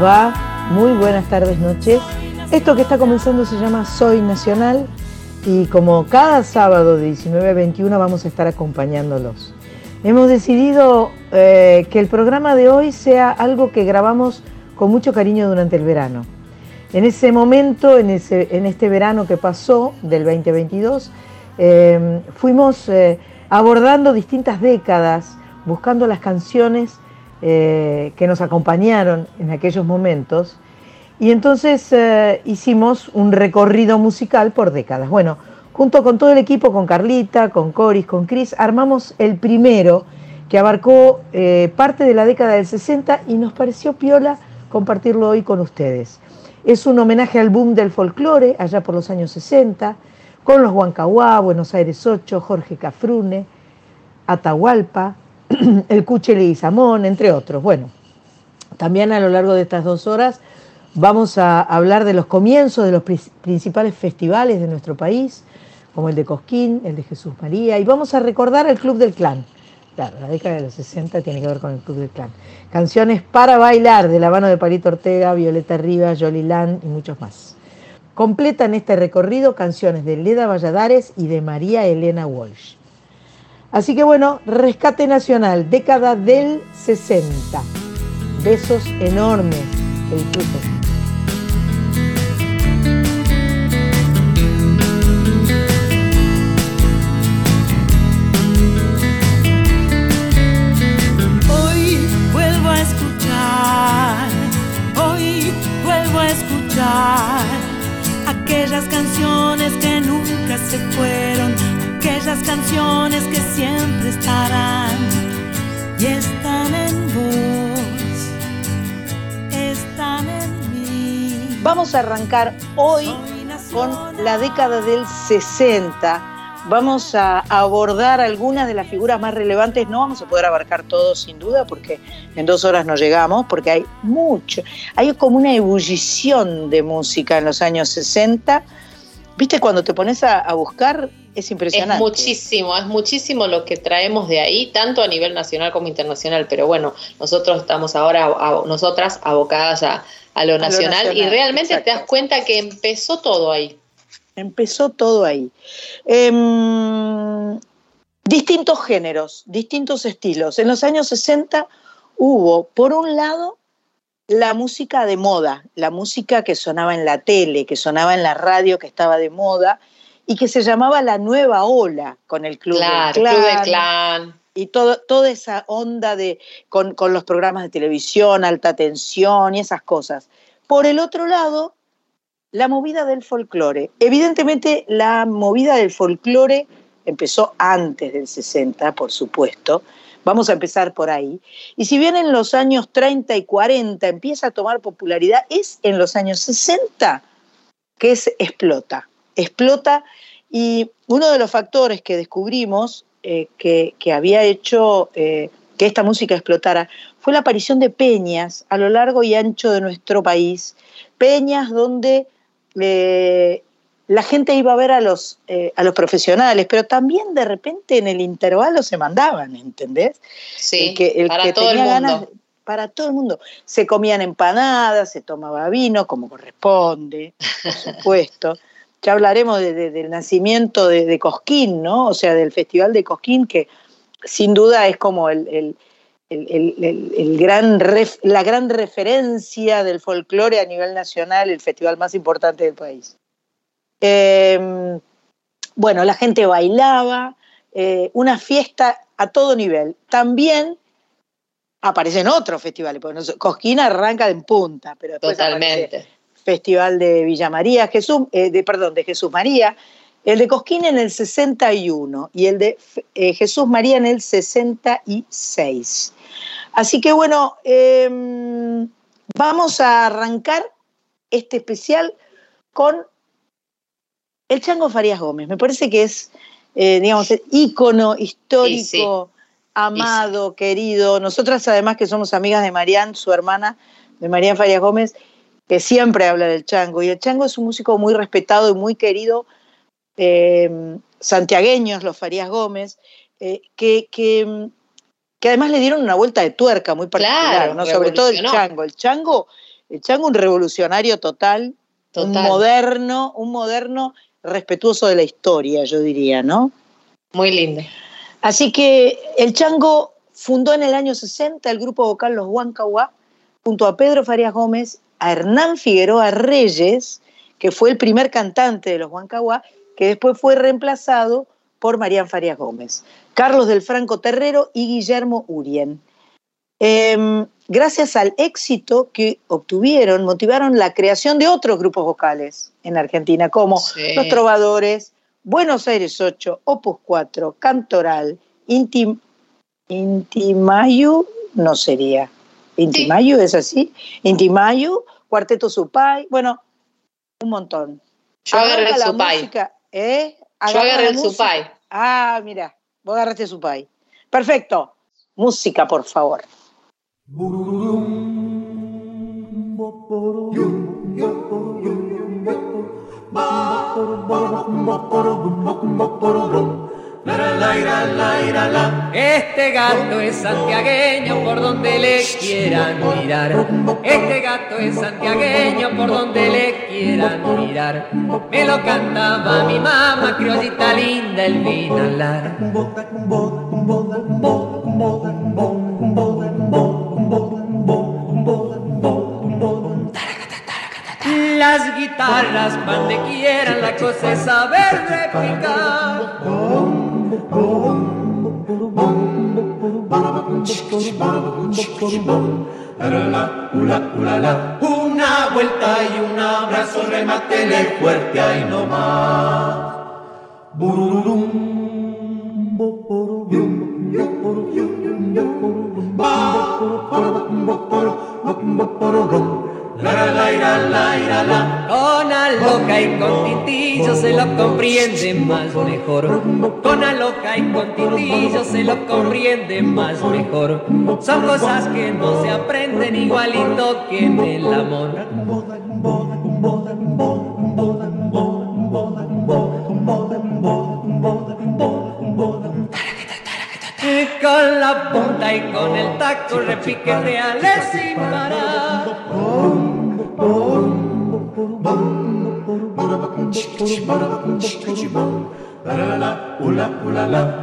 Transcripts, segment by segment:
va? Muy buenas tardes, noches. Esto que está comenzando se llama Soy Nacional y como cada sábado de 19 a 21 vamos a estar acompañándolos. Hemos decidido eh, que el programa de hoy sea algo que grabamos con mucho cariño durante el verano. En ese momento, en, ese- en este verano que pasó del 2022, eh, fuimos eh, abordando distintas décadas, buscando las canciones eh, que nos acompañaron en aquellos momentos. Y entonces eh, hicimos un recorrido musical por décadas. Bueno, junto con todo el equipo, con Carlita, con Coris, con Chris, armamos el primero que abarcó eh, parte de la década del 60 y nos pareció piola compartirlo hoy con ustedes. Es un homenaje al boom del folclore allá por los años 60, con los Huancahuá, Buenos Aires 8, Jorge Cafrune, Atahualpa, el Cuche Leguizamón, entre otros. Bueno, también a lo largo de estas dos horas vamos a hablar de los comienzos de los pri- principales festivales de nuestro país, como el de Cosquín, el de Jesús María, y vamos a recordar el Club del Clan. Claro, la década de los 60 tiene que ver con el Club del Clan. Canciones para bailar de la mano de Palito Ortega, Violeta Rivas, Yoli Land y muchos más. Completan este recorrido canciones de Leda Valladares y de María Elena Walsh. Así que bueno, Rescate Nacional, década del 60. Besos enormes. Que disfruten. Aquellas canciones que nunca se fueron, canciones que siempre estarán y están en vos, están en mí. Vamos a arrancar hoy con la década del 60. Vamos a abordar algunas de las figuras más relevantes. No vamos a poder abarcar todo sin duda porque en dos horas no llegamos, porque hay mucho. Hay como una ebullición de música en los años 60. Viste, cuando te pones a buscar, es Es impresionante. muchísimo, es muchísimo lo que traemos de ahí, tanto a nivel nacional como internacional, pero bueno, nosotros estamos ahora, a- nosotras, abocadas a, a lo lo nacional, y realmente exacto. te das cuenta que empezó todo ahí. Empezó todo ahí. Em, distintos géneros, distintos estilos. En los años 60 hubo, por un lado, la música de moda, la música que sonaba en la tele, que sonaba en la radio, que estaba de moda, y que se llamaba la nueva ola, con el Club claro, del Clan, Club de Clan. y todo, toda esa onda de, con, con los programas de televisión, alta tensión y esas cosas. Por el otro lado, la movida del folclore. Evidentemente, la movida del folclore empezó antes del 60, por supuesto. Vamos a empezar por ahí. Y si bien en los años 30 y 40 empieza a tomar popularidad, es en los años 60 que es, explota. Explota y uno de los factores que descubrimos eh, que, que había hecho eh, que esta música explotara fue la aparición de peñas a lo largo y ancho de nuestro país. Peñas donde eh, la gente iba a ver a los, eh, a los profesionales, pero también de repente en el intervalo se mandaban, ¿entendés? Sí, El que- el para que todo el tenía mundo. ganas- para todo el mundo. Se comían empanadas, se tomaba vino, como corresponde, por supuesto. Ya hablaremos de- de- del nacimiento de, de Cosquín, ¿no? O sea, del Festival de Cosquín, que sin duda es como el, el- el- el- gran ref- la gran referencia del folclore a nivel nacional, el festival más importante del país. Eh, bueno, la gente bailaba, eh, una fiesta a todo nivel. También aparecen otros festivales, porque Cosquín arranca en punta, pero después Totalmente. Festival de Villa María, Jesús, eh, de, perdón, de Jesús María, el de Cosquín en el 61 y el de eh, Jesús María en el 66. Así que bueno, em, vamos a arrancar este especial con el Chango Farías Gómez. Me parece que es, eh, digamos, el ícono histórico, amado, querido. Nosotras además que somos amigas de Marián, su hermana, de Marián Farías Gómez, que siempre habla del Chango. Y el Chango es un músico muy respetado y muy querido, eh, santiagueños, los Farías Gómez, eh, que, que, además le dieron una vuelta de tuerca muy particular, ¿no? sobre todo el Chango. El Chango, el Chango un revolucionario total, total, un moderno, un moderno respetuoso de la historia, yo diría, ¿no? Muy lindo. Así que el Chango fundó en el año 60 el grupo vocal Los Huancahuá, junto a Pedro Farías Gómez, a Hernán Figueroa Reyes, que fue el primer cantante de Los Huancahuá, que después fue reemplazado por Marían Farías Gómez, Carlos del Franco Terrero y Guillermo Urien. Em, gracias al éxito que obtuvieron, motivaron la creación de otros grupos vocales en Argentina, como Los Trovadores, Buenos Aires 8, Opus 4, Cantoral, Intim, Intimayu, no sería. Intimayu es así. Intimayu, Cuarteto Supay, bueno, un montón. Yo agarré el Supay. ¿eh? Yo agarré el Supay. Ah, mira, vos agarraste Supay. Perfecto. Música, por favor. Este gato es santiagueño por donde le quieran mirar. Este gato es santiagueño por donde le quieran mirar. Me lo cantaba mi mamá, criollita linda, el vinalar. Las guitarras van de quieran, la cosa es saber replicar. Una vuelta y un abrazo, remátele fuerte ahí nomás. Con loca y con tintillo se lo comprende más mejor. Con loca y con tintillo se lo comprende más mejor. Son cosas que no se aprenden igualito que en el amor. Con la punta y con el taco repique reales sin parar.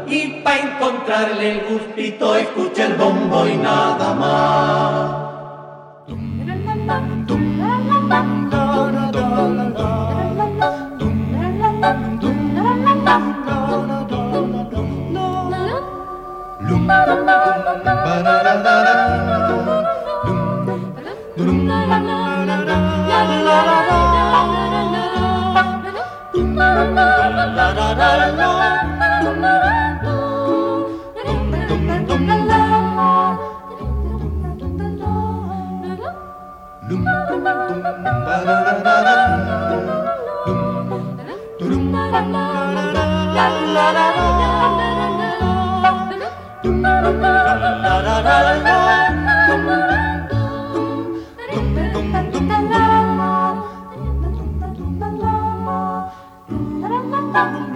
Y para encontrarle el gustito, escucha el bombo y nada más. la la la la Thank you.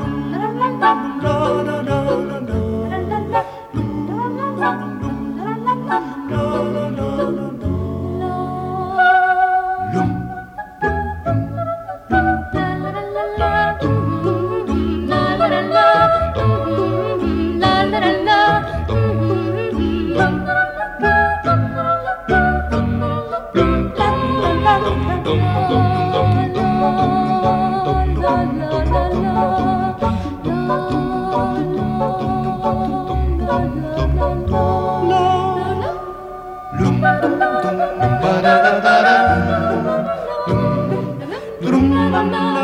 dum dum dum da da da dum dum dum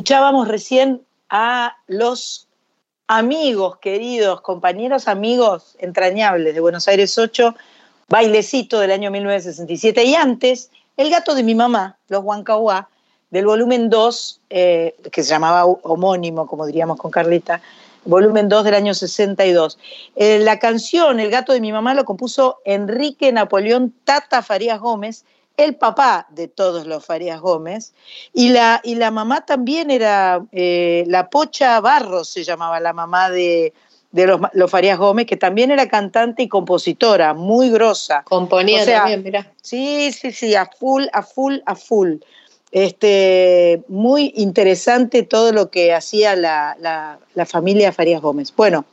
Escuchábamos recién a los amigos queridos, compañeros amigos entrañables de Buenos Aires 8, bailecito del año 1967 y antes El gato de mi mamá, Los Huancahuá, del volumen 2, eh, que se llamaba homónimo, como diríamos con Carlita, volumen 2 del año 62. Eh, la canción El gato de mi mamá lo compuso Enrique Napoleón Tata Farías Gómez, el papá de todos los Farías Gómez, y la, y la mamá también era, eh, la Pocha Barros se llamaba la mamá de, los, Farías Gómez, que también era cantante y compositora, muy grosa. Componía también, mira. Sí, sí, sí, a full, a full, a full. Este, muy interesante todo lo que hacía la, familia Farías Gómez. Bueno,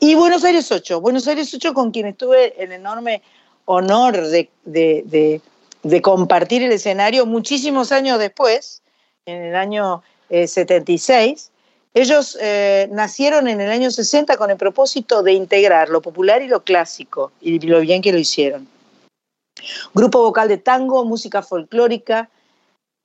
y Buenos Aires 8, Buenos Aires 8 con quien estuve el enorme honor de de compartir el escenario muchísimos años después, en el año 76. Eh, Ellos eh, nacieron en el año 60 con el propósito de integrar lo popular y lo clásico, y lo bien que lo hicieron. Grupo vocal de tango, música folclórica,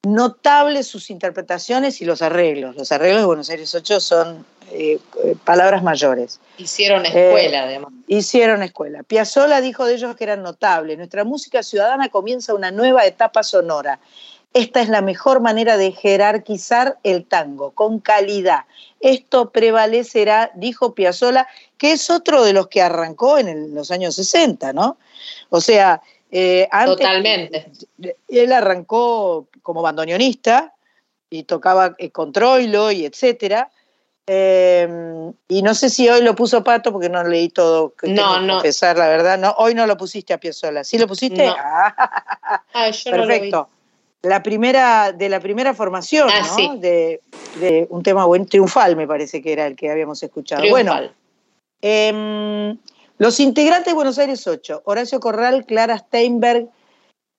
notables sus interpretaciones y los arreglos. Los arreglos de Buenos Aires 8 son eh, palabras mayores. Hicieron escuela, además. Hicieron escuela. Piazzolla dijo de ellos que eran notables. Nuestra música ciudadana comienza una nueva etapa sonora. Esta es la mejor manera de jerarquizar el tango, con calidad. Esto prevalecerá, dijo Piazzolla, que es otro de los que arrancó en los años 60, ¿no? O sea, eh, Totalmente. Él arrancó como bandoneonista y tocaba eh, con Troilo y etcétera, Em, y no sé si hoy lo puso Pato porque no leí todo. no, no. Confesar la verdad. No, hoy no lo pusiste a Piazzolla. ¿Sí lo pusiste? Ah, yo Perfecto. La primera, de la primera formación, ah, ¿no? De, un tema buen, triunfal, me parece que era el que habíamos escuchado. Bueno, em, los integrantes de Buenos Aires 8, Horacio Corral, Clara Steinberg,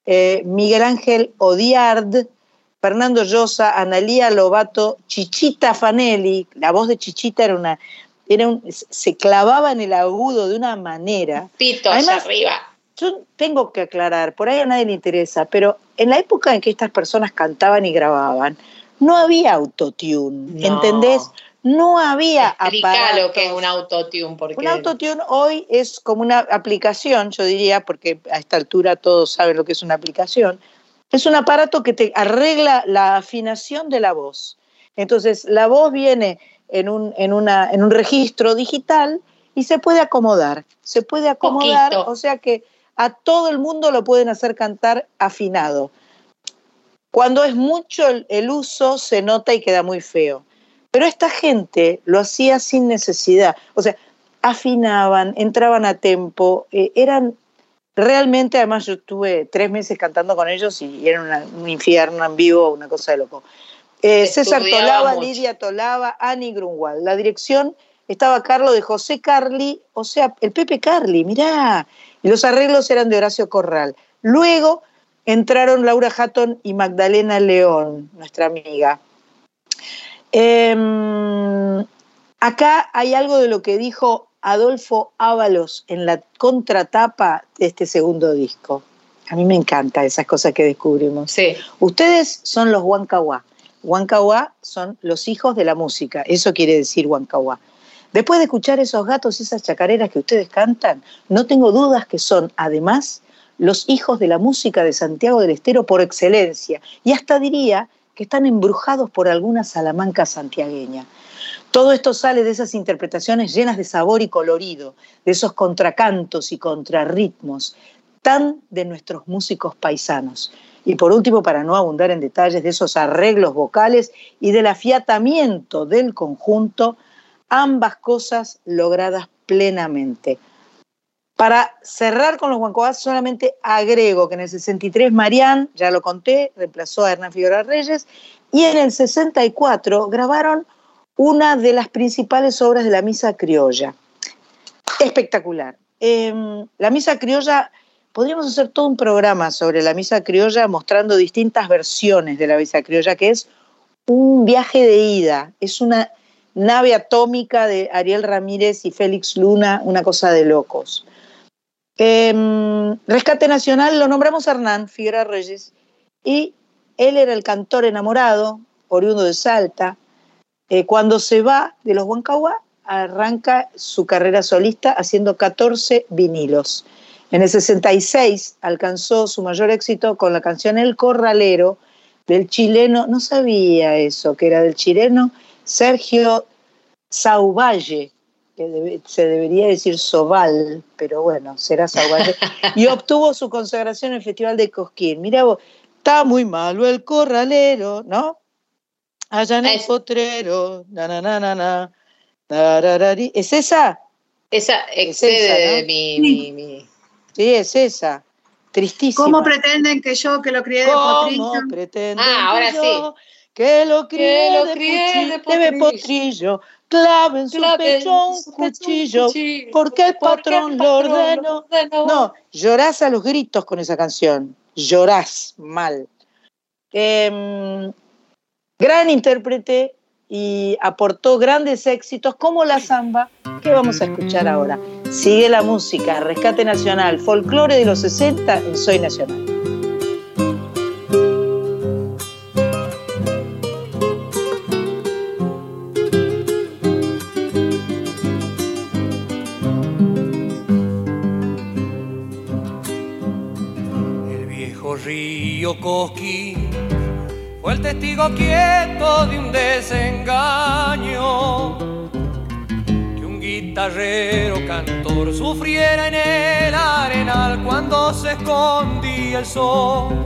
eh, Miguel Ángel Odiard, Fernando Llosa, Analía Lobato, Chichita Fanelli, la voz de Chichita era una, era un, se clavaba en el agudo de una manera. Pito Además, arriba. Yo tengo que aclarar, por ahí a nadie le interesa, pero en la época en que estas personas cantaban y grababan, no había autotune, ¿entendés? No había Explica lo que es un autotune. Porque... Un autotune hoy es como una aplicación, yo diría, porque a esta altura todos saben lo que es una aplicación, es un aparato que te arregla la afinación de la voz. Entonces, la voz viene en un, en una, en un registro digital y se puede acomodar. Se puede acomodar, o sea que a todo el mundo lo pueden hacer cantar afinado. Cuando es mucho el, uso, se nota y queda muy feo. Pero esta gente lo hacía sin necesidad. O sea, afinaban, entraban a tempo, eh, eran Realmente, además, yo estuve tres meses cantando con ellos y era un infierno en vivo, una cosa de loco. Eh, César Tolaba, Lidia Tolaba, Annie Grunwald. La dirección estaba Carlos de José Carli, o sea, el Pepe Carli, mirá. Y los arreglos eran de Horacio Corral. Luego entraron Laura Hatton y Magdalena León, nuestra amiga. Em, acá hay algo de lo que dijo Adolfo Ábalos en la contratapa de este segundo disco. A mí me encanta esas cosas que descubrimos. Sí. Ustedes son los Huancahuá. Huancahuá son los hijos de la música. Eso quiere decir Huancahuá. Después de escuchar esos gatos, esas chacareras que ustedes cantan, no tengo dudas que son, además, los hijos de la música de Santiago del Estero por excelencia. Y hasta diría que están embrujados por alguna salamanca santiagueña. Todo esto sale de esas interpretaciones llenas de sabor y colorido, de esos contracantos y contrarritmos, tan de nuestros músicos paisanos. Y por último, para no abundar en detalles de esos arreglos vocales y del afiatamiento del conjunto, ambas cosas logradas plenamente. Para cerrar con los Guancoás, solamente agrego que en el 63 Marián, ya lo conté, reemplazó a Hernán Figueroa Reyes, y en el 64 grabaron una de las principales obras de la Misa Criolla. Espectacular. Em, la Misa Criolla, podríamos hacer todo un programa sobre la Misa Criolla mostrando distintas versiones de la Misa Criolla, que es un viaje de ida, es una nave atómica de Ariel Ramírez y Félix Luna, una cosa de locos. Em, Rescate Nacional lo nombramos Hernán Figueroa Reyes y él era el cantor enamorado, oriundo de Salta. Eh, cuando se va de los Huancahua, arranca su carrera solista haciendo 14 vinilos. En el 66 alcanzó su mayor éxito con la canción El Corralero del chileno, no sabía eso, que era del chileno Sergio Sauvalle, que se debería decir Sobal, pero bueno, será Sobal, y obtuvo su consagración en el Festival de Cosquín. Mira vos, está muy malo el corralero, ¿no? Allá en el potrero, na, na, na, na, na, ¿Es esa? Esa excede mi, Sí, es esa. Tristísima. ¿Cómo pretenden que yo, que lo crié de potrillo? ¿Cómo pretenden ah, ahora que yo, que lo crié, de, potrillo, de potrillo clave en su pecho un cuchillo, porque el patrón, lo ordenó. No, llorás a los gritos con esa canción, llorás mal. Em, gran intérprete y aportó grandes éxitos como la samba que vamos a escuchar ahora. Sigue la música, Rescate Nacional, folclore de los 60 en Soy Nacional. Fue el testigo quieto de un desengaño. Que un guitarrero cantor sufriera en el arenal cuando se escondía el sol.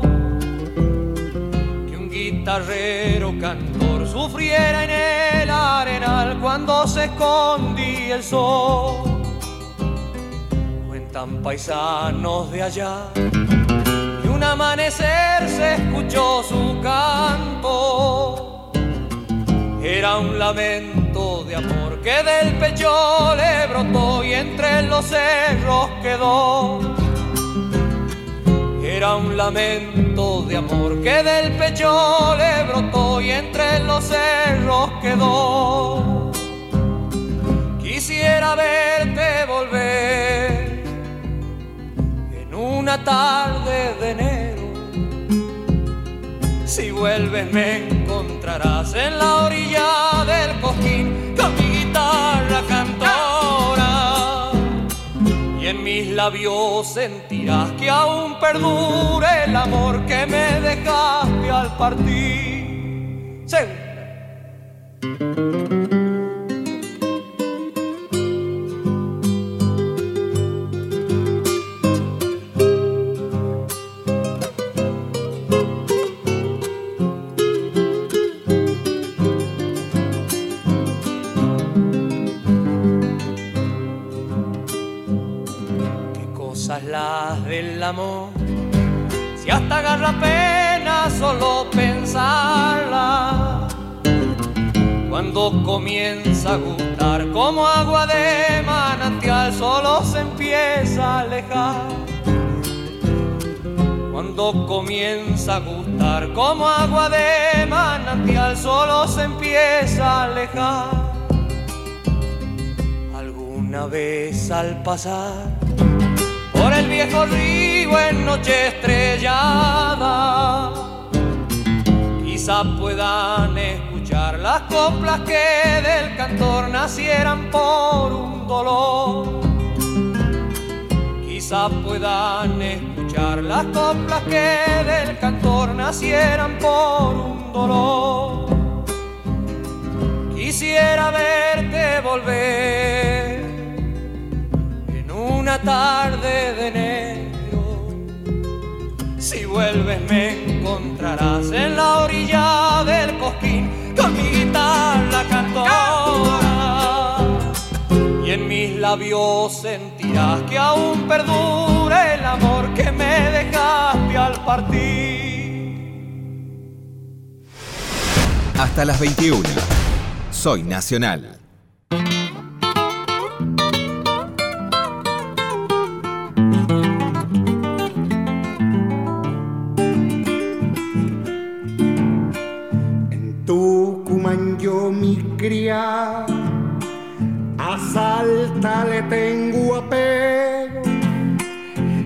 Que un guitarrero cantor sufriera en el arenal cuando se escondía el sol. Cuentan paisanos de allá amanecer se escuchó su canto. Era un lamento de amor que del pecho le brotó y entre los cerros quedó. Era un lamento de amor que del pecho le brotó y entre los cerros quedó. Quisiera verte una tarde de enero si vuelves me encontrarás en la orilla del cojín con mi guitarra cantora. Y en mis labios sentirás que aún perdure el amor que me dejaste al partir. Amor. Si hasta agarra pena solo pensarla. Cuando comienza a gustar como agua de manantial, solo se empieza a alejar. Cuando comienza a gustar como agua de manantial, solo se empieza a alejar. Alguna vez al pasar el viejo río en noche estrellada. Quizá puedan escuchar las coplas que del cantor nacieran por un dolor. Quizá puedan escuchar las coplas que del cantor nacieran por un dolor. Quisiera verte volver una tarde de enero. Si vuelves me encontrarás en la orilla del cosquín con mi guitarra cantora y en mis labios sentirás que aún perdura el amor que me dejaste al partir. Hasta las 21. Soy Nacional. Cría a Salta le tengo apego.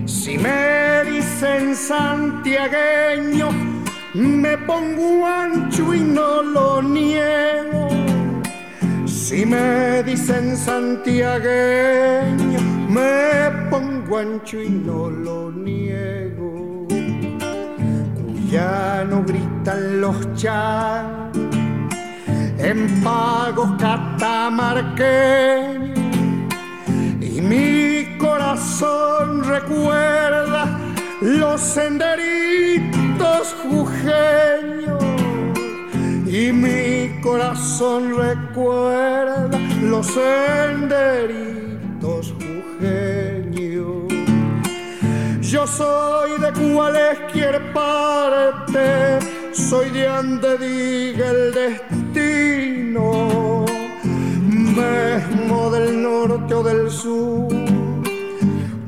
Si me dicen santiagueño, me pongo ancho y no lo niego. Si me dicen santiagueño, me pongo ancho y no lo niego. Cuyano gritan los chan en pagos catamarqueños y mi corazón recuerda los senderitos jujeños y mi corazón recuerda los senderitos jujeños. Yo soy de cualquier parte, soy de donde diga el destino, mismo del norte o del sur.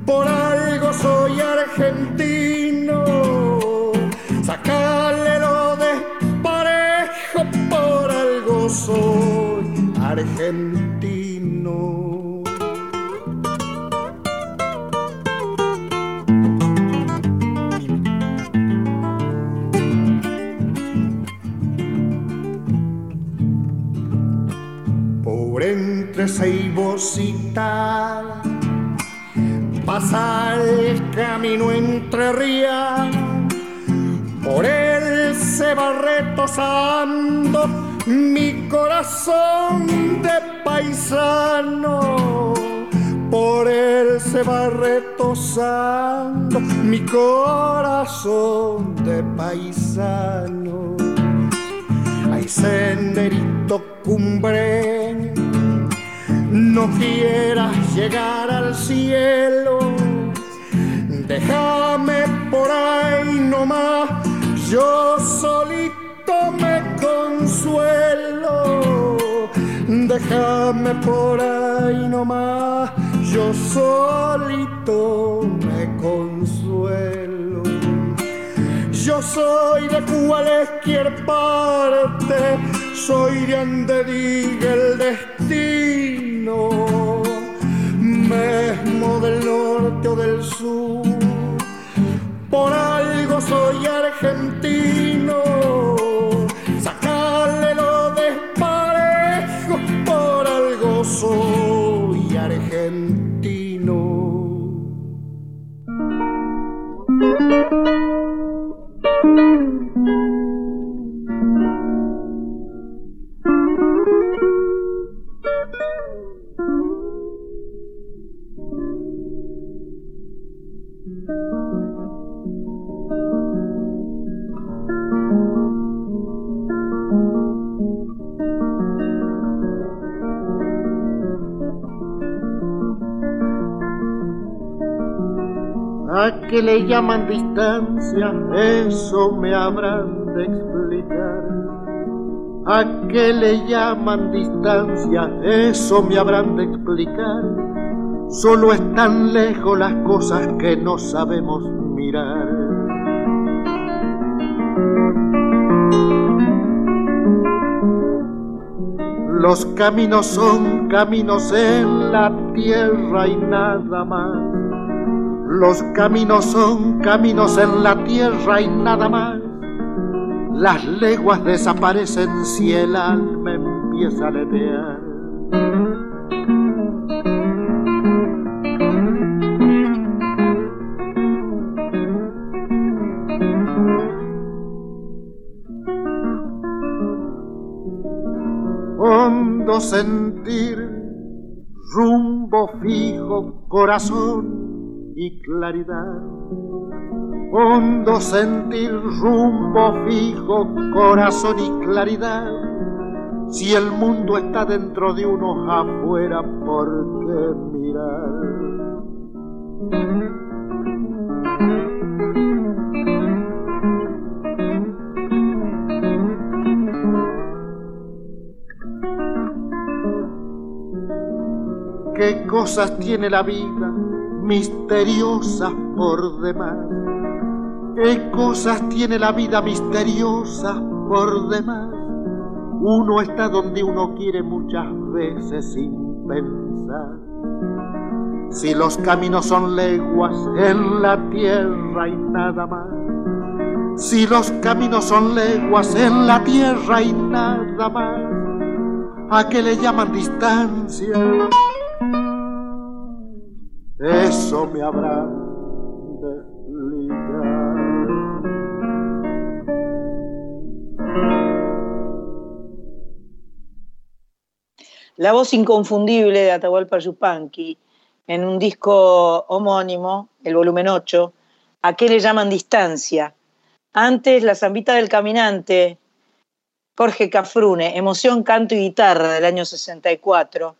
Por algo soy argentino, sacarle lo desparejo, por algo soy argentino. Ceibos y pasa el camino entre rías, por él se va retosando mi corazón de paisano. Por él se va retosando mi corazón de paisano. Hay senderito cumbreño, no quieras llegar al cielo, déjame por ahí nomás, yo solito me consuelo, déjame por ahí nomás, yo solito me consuelo. Yo soy de cualquier parte, soy de donde diga el destino, mismo del norte o del sur. Por algo soy argentino, sacarle lo desparejo, por algo soy ¿A qué le llaman distancia? Eso me habrán de explicar. ¿A qué le llaman distancia? Eso me habrán de explicar. Solo están lejos las cosas que no sabemos mirar. Los caminos son caminos en la tierra y nada más. Los caminos son caminos en la tierra y nada más. Las leguas desaparecen si el alma empieza a aletear. Hondo sentir, rumbo fijo, corazón y claridad. Hondo sentir, rumbo fijo, corazón y claridad. Si el mundo está dentro de uno afuera, ¿por qué mirar? ¿Qué cosas tiene la vida misteriosas por demás? ¿Qué cosas tiene la vida misteriosas por demás? Uno está donde uno quiere muchas veces sin pensar. Si los caminos son leguas en la tierra y nada más. Si los caminos son leguas en la tierra y nada más. ¿A qué le llaman distancia? Eso me habrá la voz inconfundible de Atahualpa Yupanqui en un disco homónimo, el volumen 8, ¿A qué le llaman distancia? Antes, La Zambita del Caminante, Jorge Cafrune, Emoción, Canto y Guitarra del año 64.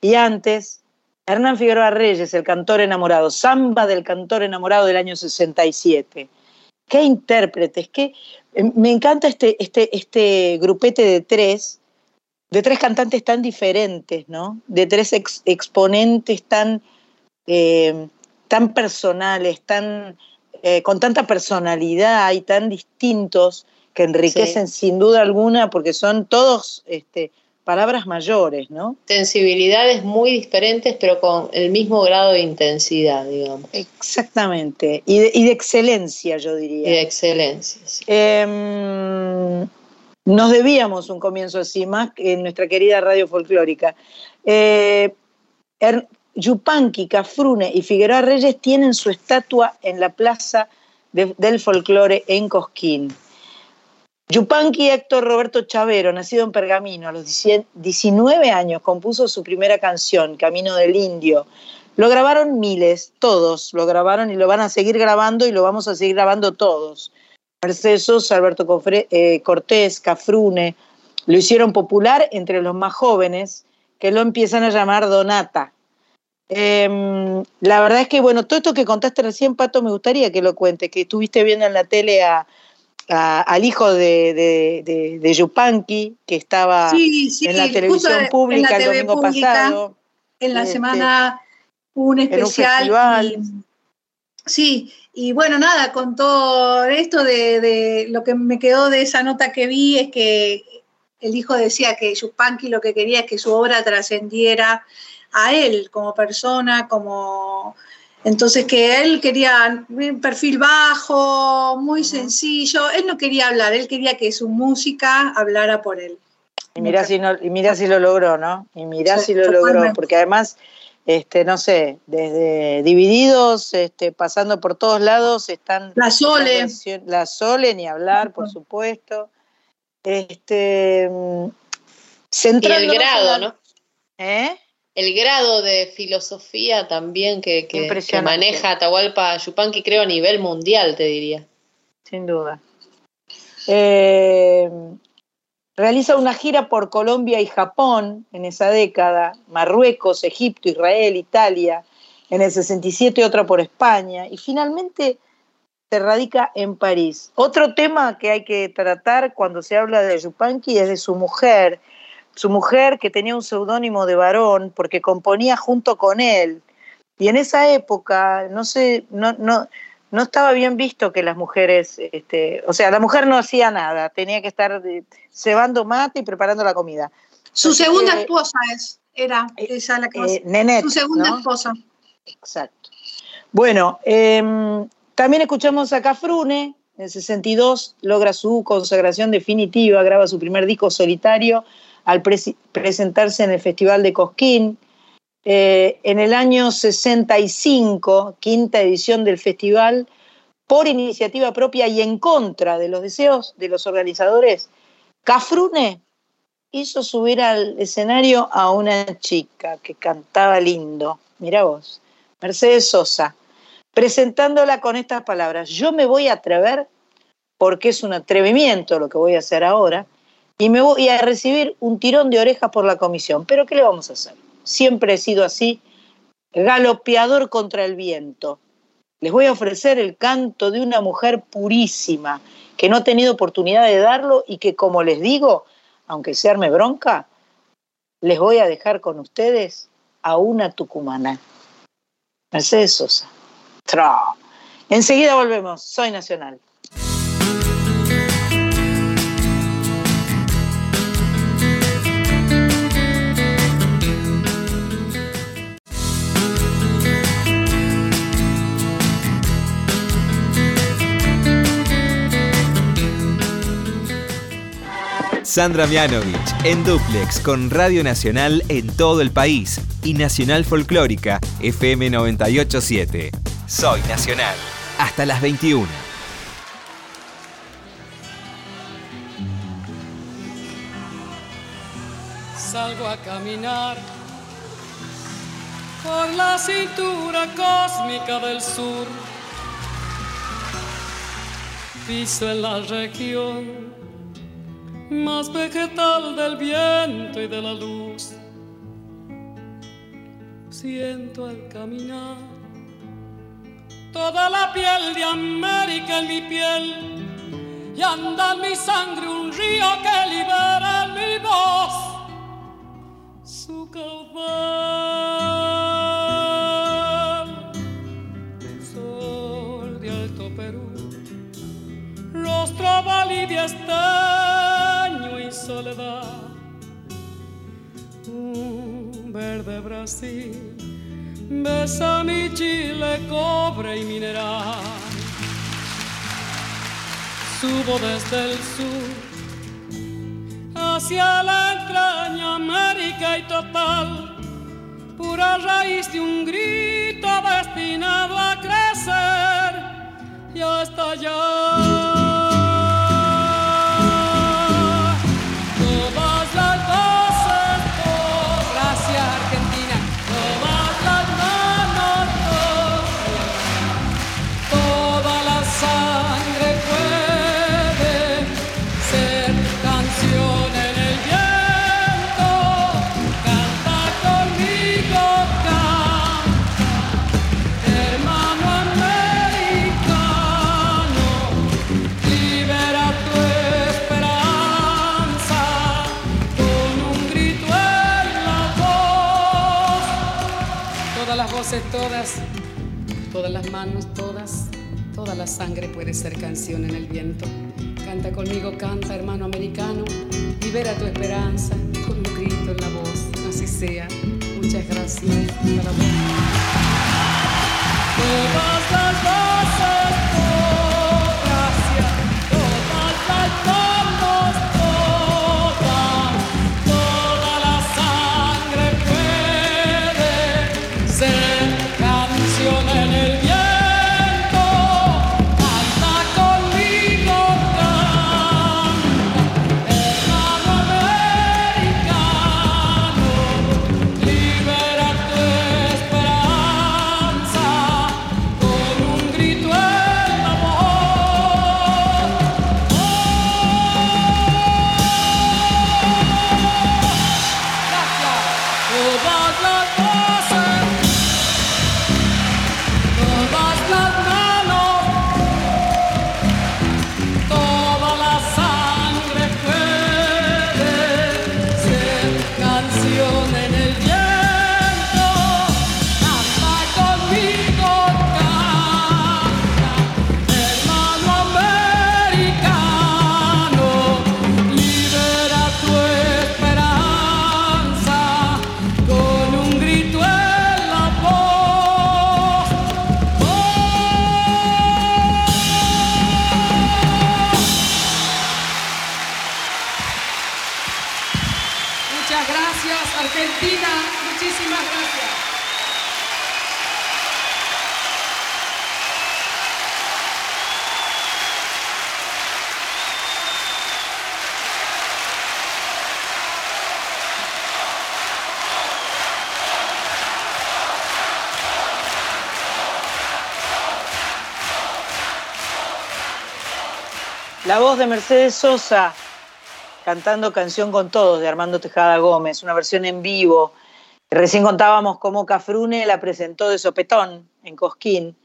Y antes, Hernán Figueroa Reyes, El Cantor Enamorado, Samba del Cantor Enamorado del año 67. Qué intérpretes, qué... Me encanta este, este, este grupete de tres de tres cantantes tan diferentes, ¿no? De tres exponentes tan, eh, tan personales, tan, eh, con tanta personalidad y tan distintos que enriquecen sin duda alguna porque son todos este, palabras mayores, ¿no? Sensibilidades muy diferentes pero con el mismo grado de intensidad, digamos. Exactamente, y de, excelencia yo diría. Y de excelencia, sí. Em, nos debíamos un comienzo así, más en nuestra querida radio folclórica. Eh, er, Yupanqui, Cafrune y Figueroa Reyes tienen su estatua en la Plaza del Folclore en Cosquín. Yupanqui Héctor Roberto Chavero, nacido en Pergamino a los 19 años, compuso su primera canción, Camino del Indio. Lo grabaron miles, todos lo grabaron y lo van a seguir grabando y lo vamos a seguir grabando todos. Mercedes Alberto eh, Cortés, Cafrune, lo hicieron popular entre los más jóvenes, que lo empiezan a llamar Donata. Em, la verdad es que, bueno, todo esto que contaste recién, Pato, me gustaría que lo cuentes, que estuviste viendo en la tele al hijo de, de, Yupanqui, que estaba en la televisión pública el domingo pasado. En la este, semana, un especial. sí, y bueno, nada, con todo esto de, lo que me quedó de esa nota que vi es que el hijo decía que Yupanqui lo que quería es que su obra trascendiera a él como persona, como... Entonces que él quería un perfil bajo, muy sencillo, él no quería hablar, él quería que su música hablara por él. Y mira si, no, y mira si lo logró, ¿no? Y mira si lo logró, porque además este, no sé, desde divididos, este, pasando por todos lados, están la Sole, la Sole ni hablar, por supuesto. Este, y el grado, ¿no? ¿Eh? El grado de filosofía también que, que, maneja Atahualpa Yupanqui, creo, a nivel mundial, te diría. Sin duda. Eh, Realiza una gira por Colombia y Japón en esa década, Marruecos, Egipto, Israel, Italia, en el 67 otra por España y finalmente se radica en París. Otro tema que hay que tratar cuando se habla de Yupanqui es de su mujer, su mujer que tenía un seudónimo de varón porque componía junto con él. Y en esa época, no sé, no, no, no estaba bien visto que las mujeres, este, o sea, la mujer no hacía nada, tenía que estar cebando mate y preparando la comida. Su segunda esposa es, era eh, esa la que eh, Su segunda esposa. Exacto. Bueno, em, también escuchamos a Cafrune, en el 62 logra su consagración definitiva, graba su primer disco solitario al presentarse en el Festival de Cosquín, eh, en el año 65, quinta edición del festival, por iniciativa propia y en contra de los deseos de los organizadores, Cafrune hizo subir al escenario a una chica que cantaba lindo, mira vos, Mercedes Sosa, presentándola con estas palabras, yo me voy a atrever porque es un atrevimiento lo que voy a hacer ahora, y me voy a recibir un tirón de orejas por la comisión. Pero ¿qué le vamos a hacer? Siempre he sido así, galopeador contra el viento. Les voy a ofrecer el canto de una mujer purísima, que no ha tenido oportunidad de darlo y que, como les digo, aunque se arme bronca, les voy a dejar con ustedes a una tucumana. Mercedes Sosa. Tra. Enseguida volvemos. Soy Nacional. Sandra Mianovich en Duplex con Radio Nacional en todo el país y Nacional Folclórica FM 987. Soy Nacional. Hasta las 21. Salgo a caminar por la cintura cósmica del sur. Piso en la región más vegetal del viento y de la luz. Siento al caminar toda la piel de América en mi piel y anda en mi sangre un río que libera en mi voz su caudal. Sol de Alto Perú, rostro válido soledad. Un verde Brasil besa mi Chile, cobre y mineral. Subo desde el sur hacia la entraña América y total, pura raíz de un grito destinado a crecer y hasta allá. Las manos, todas, toda la sangre puede ser canción en el viento. Canta conmigo, canta hermano americano, libera tu esperanza con un grito en la voz, así sea. Muchas gracias. De Mercedes Sosa, cantando Canción con Todos de Armando Tejada Gómez, una versión en vivo. Recién contábamos cómo Cafrune la presentó de sopetón en Cosquín.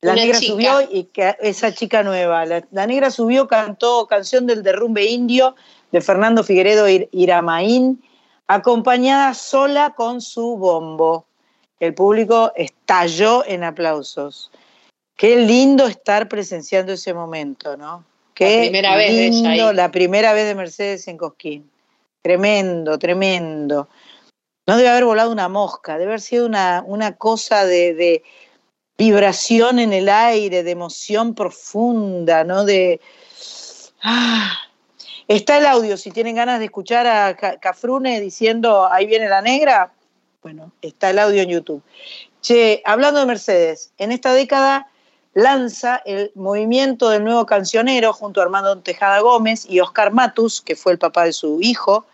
La negra subió y esa chica nueva, la, negra subió, cantó canción del derrumbe indio de Fernando Figueredo Iramaín, acompañada sola con su bombo. El público estalló en aplausos. Qué lindo estar presenciando ese momento, ¿no? Qué la primera vez de la primera vez de Mercedes en Cosquín. Tremendo, tremendo. No debe haber volado una mosca, debe haber sido una, una cosa de, vibración en el aire, de emoción profunda, ¿no? De. Ah. Está el audio, si tienen ganas de escuchar a Cafrune diciendo ahí viene la negra, bueno, está el audio en YouTube. Che, hablando de Mercedes, en esta década lanza el movimiento del nuevo cancionero junto a Armando Tejada Gómez y Oscar Matus, que fue el papá de su hijo,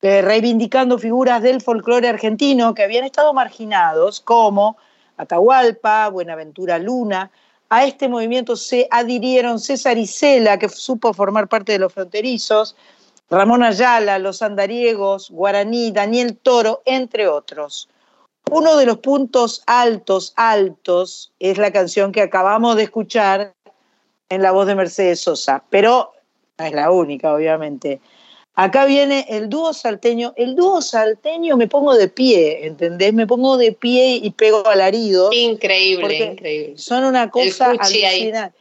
eh, reivindicando figuras del folclore argentino que habían estado marginados, como Atahualpa, Buenaventura Luna. A este movimiento se adhirieron César Isela, que supo formar parte de los fronterizos, Ramón Ayala, Los Andariegos, Guaraní, Daniel Toro, entre otros. Uno de los puntos altos, altos, es la canción que acabamos de escuchar en la voz de Mercedes Sosa, pero no es la única, obviamente. Acá viene el dúo salteño. El dúo salteño me pongo de pie, ¿entendés? Me pongo de pie y pego alarido. Increíble, increíble. Son una cosa alucinante.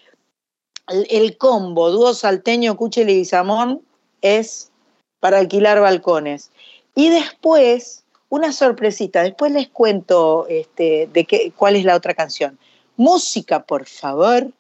El, el, combo, dúo salteño, Cuche y Samón, es para alquilar balcones. Y después una sorpresita, después les cuento este, de qué, cuál es la otra canción. Música, por favor.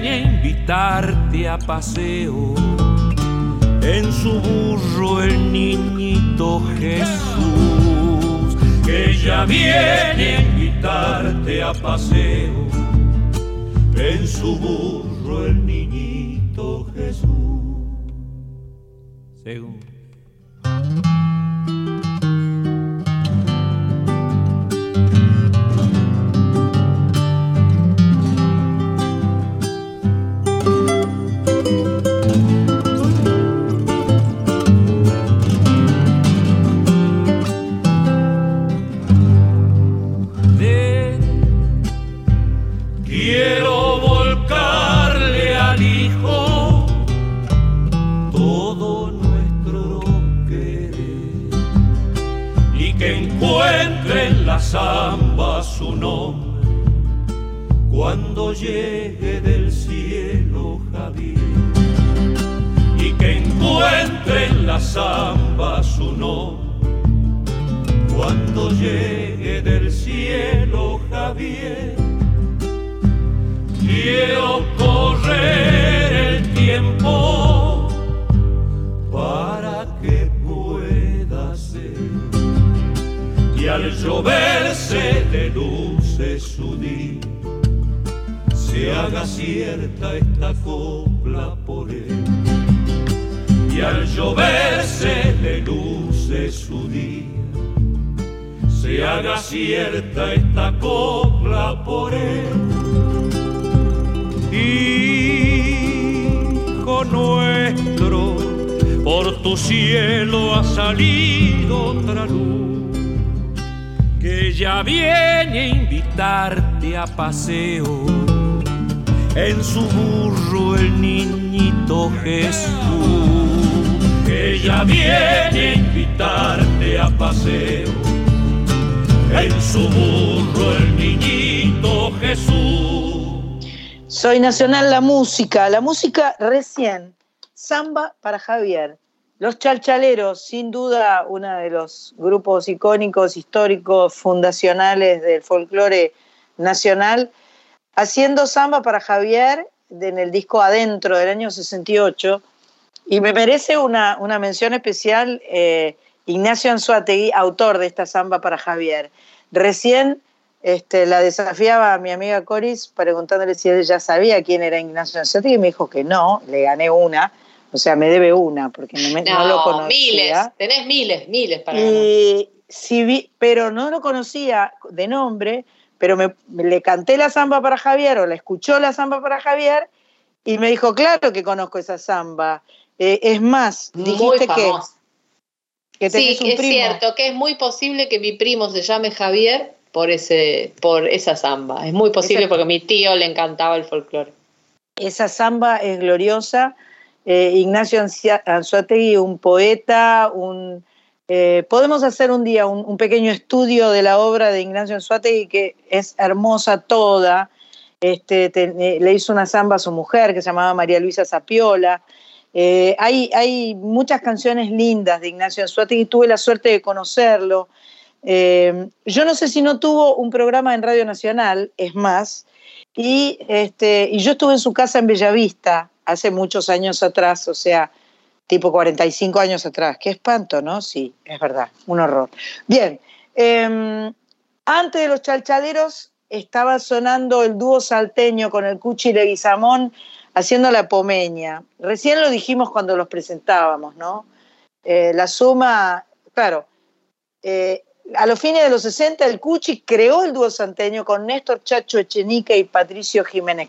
Viene a invitarte a paseo. En su burro el niñito Jesús, que ya viene a invitarte a paseo. En su burro el niñito Jesús. Según. Samba su nombre. Cuando llegue del cielo Javier y que encuentre en la samba su nombre. Cuando llegue del cielo Javier Quiero correr el tiempo lloverse de luces su día, se haga cierta esta copla por él. Y al lloverse de luces su día, se haga cierta esta copla por él. Hijo nuestro, por tu cielo ha salido otra luz ya viene a invitarte a paseo. En su burro el niñito Jesús, ya viene a invitarte a paseo. En su burro el niñito Jesús. Soy Nacional la música, la música recién, samba para Javier. Los Chalchaleros, sin duda uno de los grupos icónicos, históricos, fundacionales del folclore nacional, haciendo samba para Javier en el disco Adentro del año 68. Y me merece una, una mención especial eh, Ignacio Anzuategui, autor de esta samba para Javier. Recién este, la desafiaba a mi amiga Coris preguntándole si ella sabía quién era Ignacio Anzotti y me dijo que no, le gané una, o sea, me debe una, porque no, lo conocía. miles, tenés miles, miles para y, sí, Pero no lo conocía de nombre, pero me, le canté la samba para Javier o la escuchó la samba para Javier y me dijo, claro que conozco esa samba. Eh, es más, dijiste que, que sí, es cierto, que es muy posible que mi primo se llame Javier por, ese, por esa samba. Es muy posible porque a mi tío le encantaba el folclore. Esa samba es gloriosa. Eh, Ignacio Anzuategui, un poeta, un, eh, podemos hacer un día un, pequeño estudio de la obra de Ignacio Anzuategui, que es hermosa toda. Este, eh, le hizo una samba a su mujer que se llamaba María Luisa Zapiola. hay, hay, muchas canciones lindas de Ignacio Anzuategui, tuve la suerte de conocerlo. Yo no sé si no tuvo un programa en Radio Nacional, es más, y, este, y yo estuve en su casa en Bellavista hace muchos años atrás, o sea, tipo 45 años atrás. Qué espanto, ¿no? Sí, es verdad, un horror. Bien, em, antes de los chalchaderos estaba sonando el dúo salteño con el Cuchi Leguizamón haciendo la pomeña. Recién lo dijimos cuando los presentábamos, ¿no? Eh, la suma, claro, eh, a los fines de los 60 el Cuchi creó el dúo santeño con Néstor Chacho Echenique y Patricio Jiménez.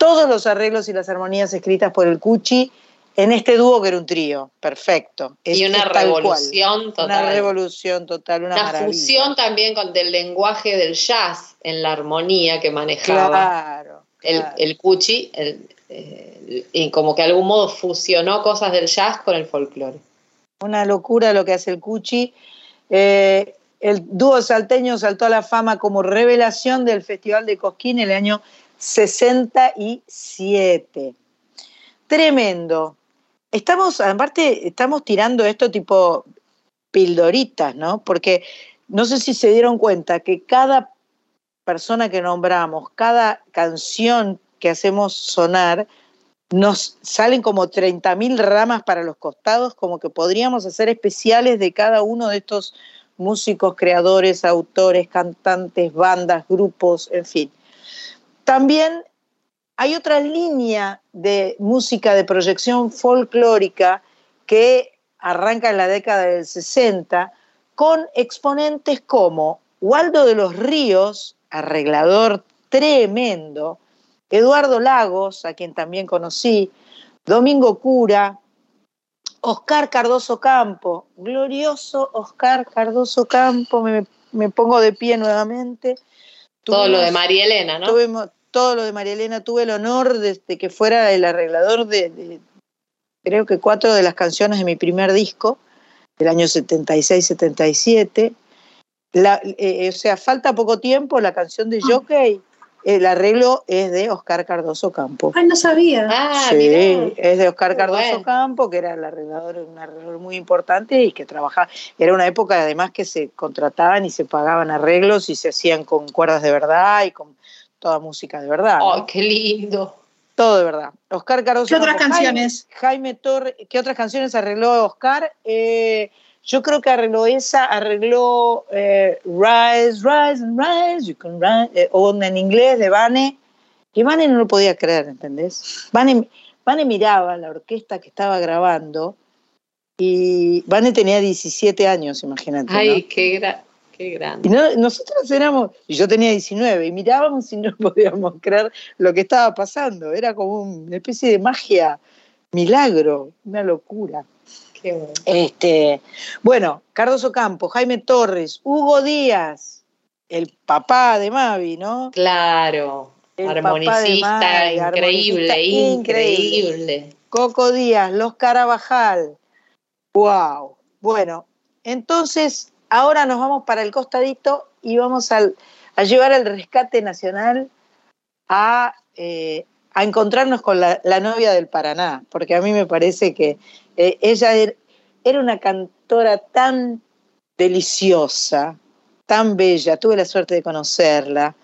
Todos los arreglos y las armonías escritas por el Cuchi en este dúo que era un trío, perfecto. y una revolución total. Una revolución total, una, una fusión también con del lenguaje del jazz en la armonía que manejaba claro, El, el, Cuchi, eh, y como que de algún modo fusionó cosas del jazz con el folclore. Una locura lo que hace el Cuchi. Eh, el dúo salteño saltó a la fama como revelación del Festival de Cosquín en el año 67. Tremendo. Estamos, aparte, estamos tirando esto tipo pildoritas, ¿no? Porque no sé si se dieron cuenta que cada persona que nombramos, cada canción que hacemos sonar, nos salen como 30.000 ramas para los costados, como que podríamos hacer especiales de cada uno de estos músicos, creadores, autores, cantantes, bandas, grupos, en fin. También hay otra línea de música de proyección folclórica que arranca en la década del 60 con exponentes como Waldo de los Ríos, arreglador tremendo, Eduardo Lagos, a quien también conocí, Domingo Cura, Oscar Cardoso Campo, glorioso Oscar Cardoso Campo, me, pongo de pie nuevamente. todo lo de María Elena, ¿no? Tuvimos todo lo de María Elena, tuve el honor de, que fuera el arreglador de, creo que cuatro de las canciones de mi primer disco, del año 76-77. Eh, o sea, falta poco tiempo, la canción de ah. Jockey el arreglo es de Oscar Cardoso Campo. Ay, no sabía. Ah, sí, es de Oscar Cardoso Campo, que era el arreglador, un arreglador muy importante y que trabajaba. Era una época además que se contrataban y se pagaban arreglos y se hacían con cuerdas de verdad y con toda música de verdad. ¡Oh, qué lindo! Todo de verdad. Oscar Cardoso ¿Qué otras canciones? Jaime, Torres, ¿qué otras canciones arregló Oscar? Eh, yo creo que arregló esa, arregló eh, Rise, Rise, Rise, You Can Rise, eh, o en inglés de Vane, que Vane no lo podía creer, ¿entendés? Vane, miraba la orquesta que estaba grabando y Vane tenía 17 años, imagínate. Ay, qué, qué grande. Y nosotros éramos, y yo tenía 19, y mirábamos y no podíamos creer lo que estaba pasando. Era como una especie de magia, milagro, una locura. bueno. Este, bueno, Cardoso Campo, Jaime Torres, Hugo Díaz, el papá de Mavi, ¿no? Claro, armonicista, increíble, increíble, Coco Díaz, Los Carabajal. Wow. Bueno, entonces ahora nos vamos para el costadito y vamos a llevar al rescate nacional a, eh, a encontrarnos con la, novia del Paraná, porque a mí me parece que eh, ella er, era una cantora tan deliciosa, tan bella, tuve la suerte de conocerla,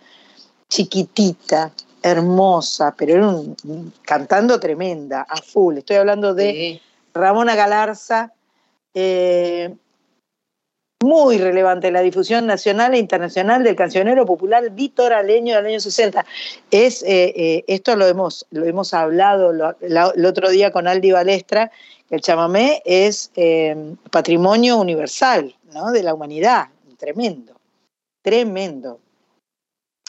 chiquitita, hermosa, pero era un, cantando tremenda, a full. Estoy hablando de Ramona Galarza, eh, muy relevante la difusión nacional e internacional del cancionero popular vitoraleño del año 60. Es, eh, eh, esto lo hemos, lo hemos hablado el otro día con Aldi Balestra, el chamamé es eh, patrimonio universal ¿no? de la humanidad, tremendo, tremendo.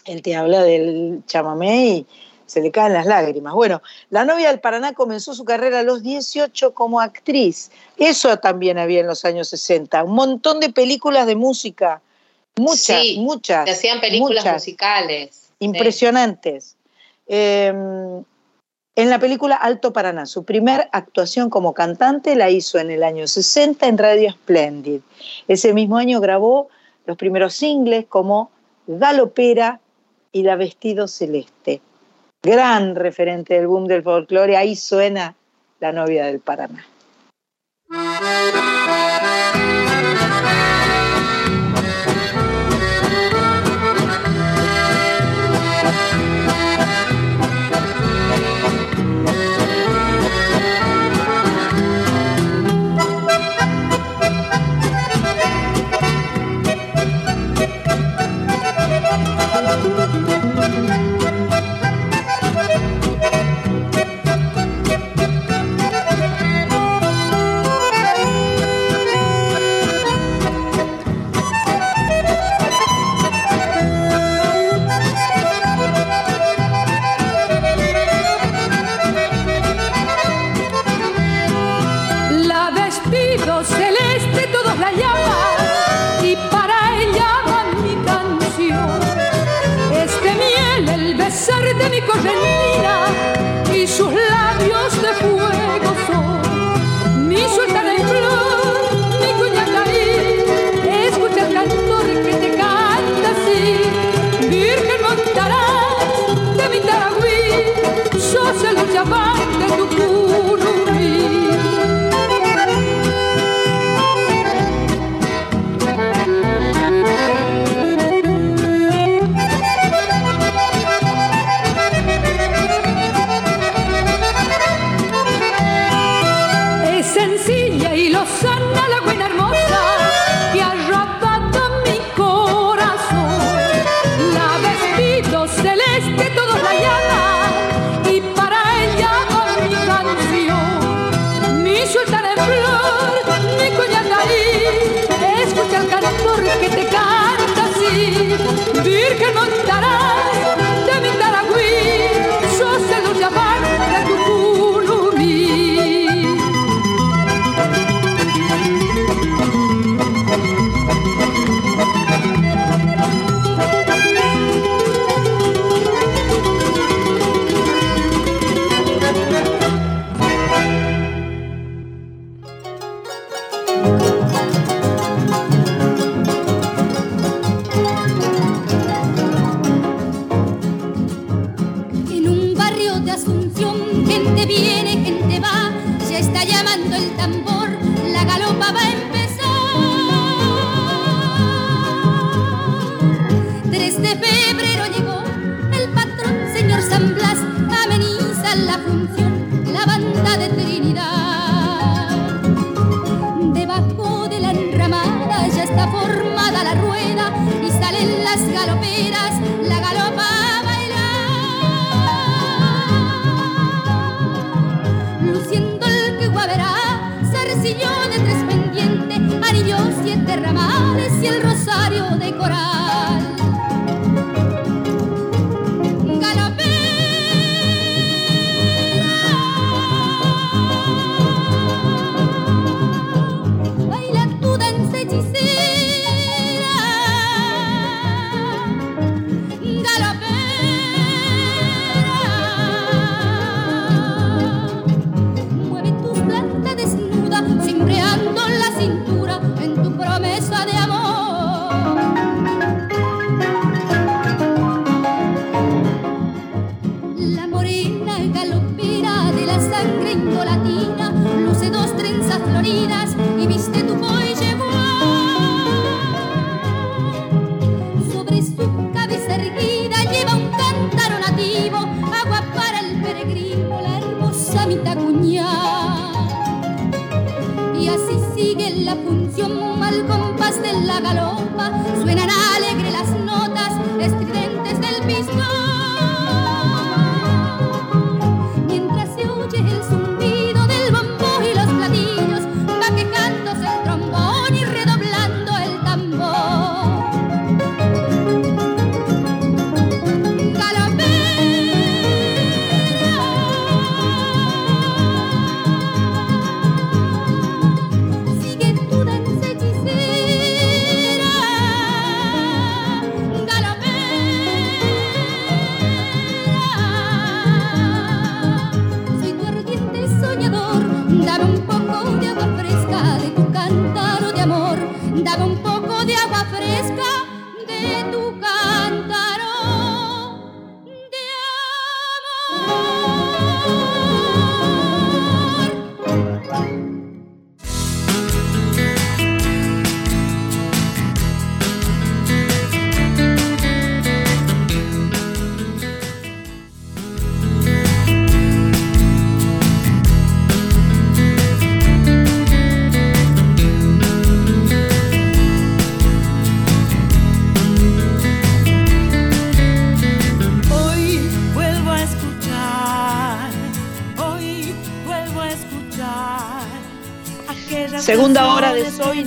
Él te habla del chamamé y se le caen las lágrimas. Bueno, la novia del Paraná comenzó su carrera a los 18 como actriz. Eso también había en los años 60. Un montón de películas de música. Muchas, muchas. Se hacían películas musicales. Impresionantes. Em, en la película Alto Paraná, su primer actuación como cantante la hizo en el año 60 en Radio Splendid. Ese mismo año grabó los primeros singles como Galopera y La Vestido Celeste gran referente del boom del folclore, ahí suena la novia del Paraná.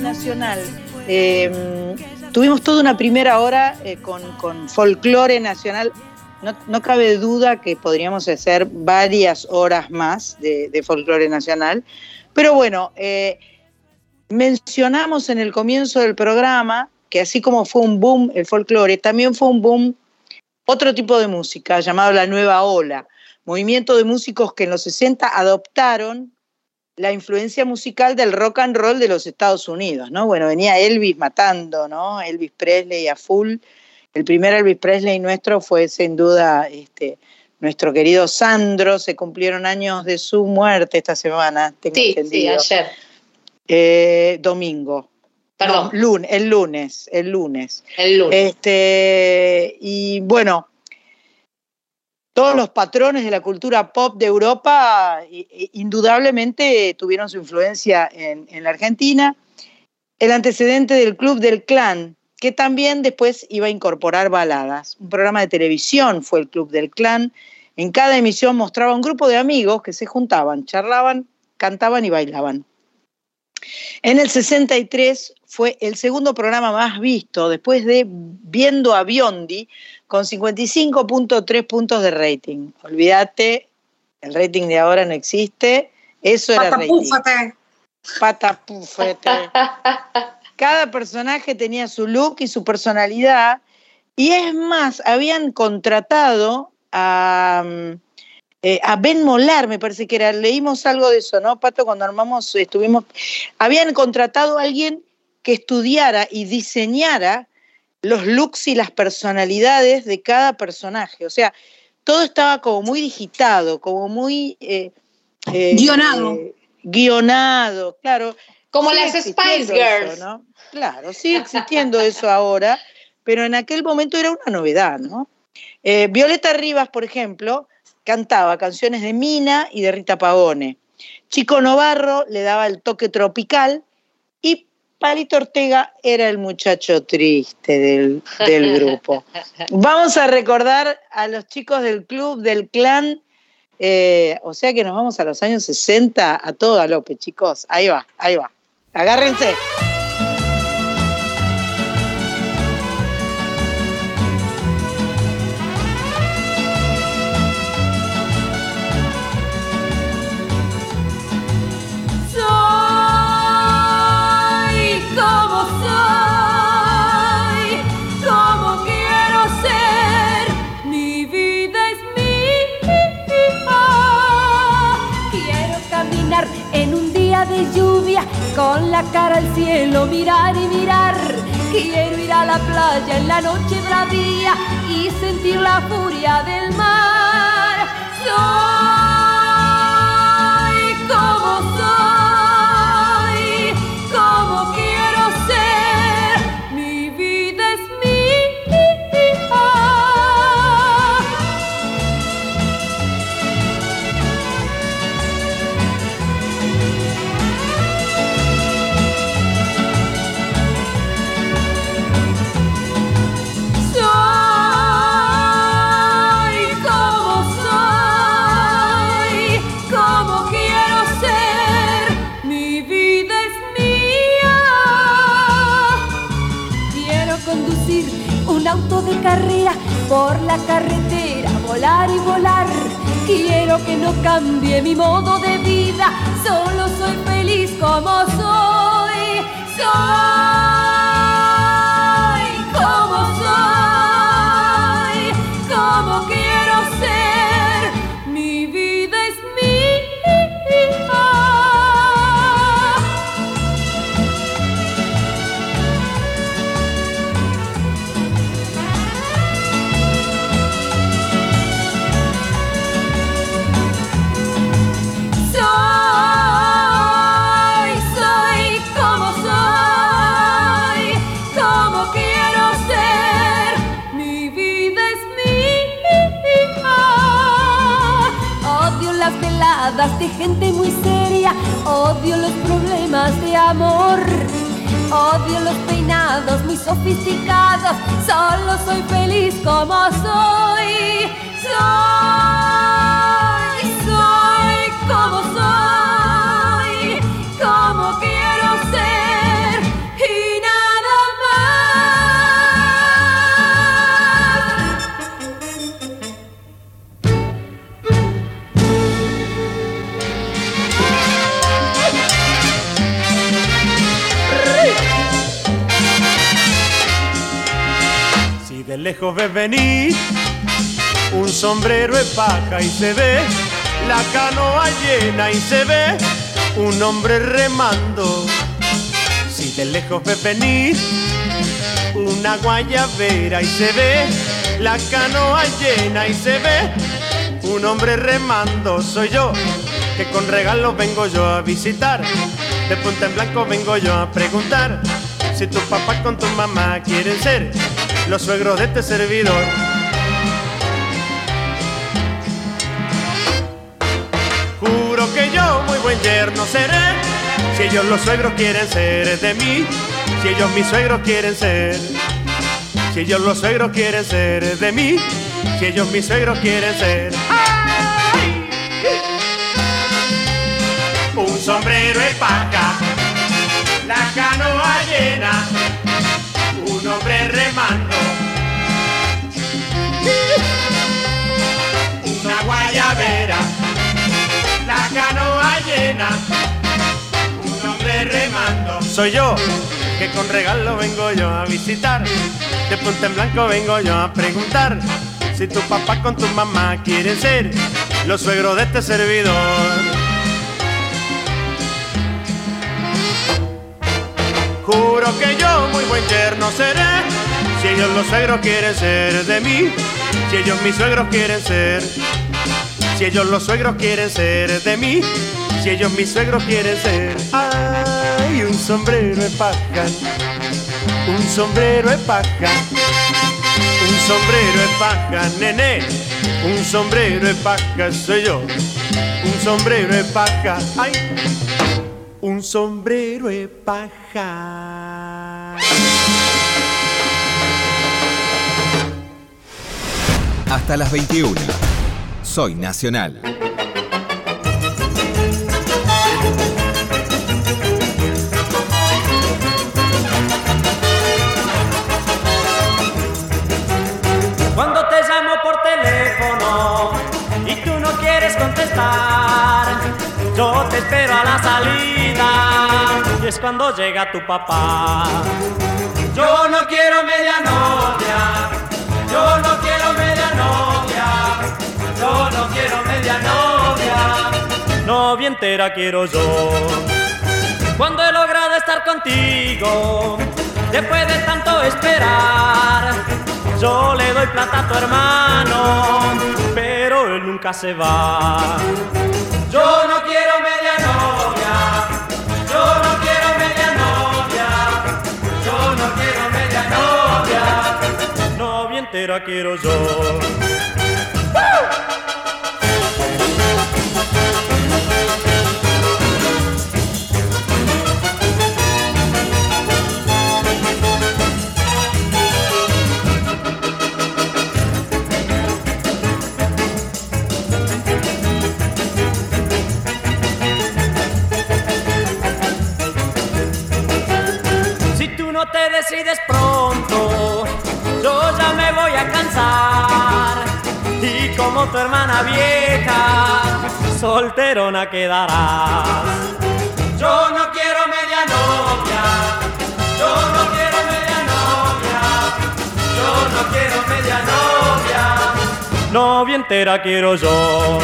Nacional. Em, tuvimos toda una primera hora eh, con, folclore nacional. No, cabe duda que podríamos hacer varias horas más de, folclore nacional. Pero bueno, eh, mencionamos en el comienzo del programa que así como fue un boom el folclore, también fue un boom otro tipo de música llamado la nueva ola, movimiento de músicos que en los 60 adoptaron la influencia musical del rock and roll de los Estados Unidos, ¿no? Bueno, venía Elvis matando, ¿no? Elvis Presley a full. El primer Elvis Presley nuestro fue sin duda este, nuestro querido Sandro. Se cumplieron años de su muerte esta semana, tengo sí, Sí, ayer. Eh, domingo. Perdón. lunes, el lunes, el lunes. El lunes. Este, y bueno, todos los patrones de la cultura pop de Europa indudablemente tuvieron su influencia en, la Argentina. El antecedente del Club del Clan, que también después iba a incorporar baladas. Un programa de televisión fue el Club del Clan. En cada emisión mostraba un grupo de amigos que se juntaban, charlaban, cantaban y bailaban. En el 63 fue el segundo programa más visto después de Viendo a Biondi con 55.3 puntos de rating. Olvídate, el rating de ahora no existe. Eso era rating. Patapúfete. Cada personaje tenía su look y su personalidad. Y es más, habían contratado a, eh, a Ben Molar, me parece que era, leímos algo de eso, ¿no, Pato? Cuando armamos, estuvimos, habían contratado a alguien que estudiara y diseñara los looks y las personalidades de cada personaje. O sea, todo estaba como muy digitado, como muy... Eh, eh, guionado. Eh, guionado, claro. Como las Spice Girls. ¿no? Claro, sigue existiendo eso ahora, pero en aquel momento era una novedad, ¿no? Violeta Rivas, por ejemplo, cantaba canciones de Mina y de Rita Pavone. Chico Novarro le daba el toque tropical Palito Ortega era el muchacho triste del, grupo. Vamos a recordar a los chicos del club, del clan, eh, o sea que nos vamos a los años 60 a todo galope, chicos. Ahí va, ahí va. Agárrense. Con la cara al cielo, mirar y mirar. Quiero ir a la playa en la noche bravía y sentir la furia del mar. Auto de carrera por la carretera, volar y volar. Quiero que no cambie mi modo de vida, solo soy feliz como soy. Odio los peinados muy sofisticados, solo soy feliz como soy. Soy, lejos ves venir un sombrero de paja y se ve la canoa llena y se ve un hombre remando. Si de lejos ves venir una guayabera y se ve la canoa llena y se ve un hombre remando, soy yo que con regalos vengo yo a visitar. De punta en blanco vengo yo a preguntar si tu papá con tu mamá quieren ser los suegros de este servidor. Juro que yo muy buen yerno seré, si ellos los suegros quieren ser de mí, si ellos mis suegros quieren ser, si ellos los suegros quieren ser de mí, si ellos mis suegros quieren ser. ¡Ay! Un sombrero de paca, la canoa llena hombre remando. Una guayabera, la canoa llena, un hombre remando. Soy yo, que con regalo vengo yo a visitar. De punta en blanco vengo yo a preguntar si tu papá con tu mamá quieren ser los suegros de este servidor. Juro que yo muy buen yerno seré. Si ellos los suegros quieren ser de mí, si ellos mis suegros quieren ser. Si ellos los suegros quieren ser de mí, si ellos mis suegros quieren ser. Ay, un sombrero de paja, un sombrero de paja, un sombrero de paja, nene, un sombrero de paja soy yo, un sombrero de paja. Ay un sombrero de paja. Hasta las 21. Soy Nacional. Es cuando llega tu papá. Yo no quiero media novia, yo no quiero media novia, yo no quiero media novia, novia entera quiero yo. Cuando he logrado estar contigo, después de tanto esperar, yo le doy plata a tu hermano, pero él nunca se va. Yo no entera quiero yo. Si tú no te decides pronto, como tu hermana vieja, solterona quedarás. Yo no quiero media novia, yo no quiero media novia, yo no quiero media novia, novia entera quiero yo.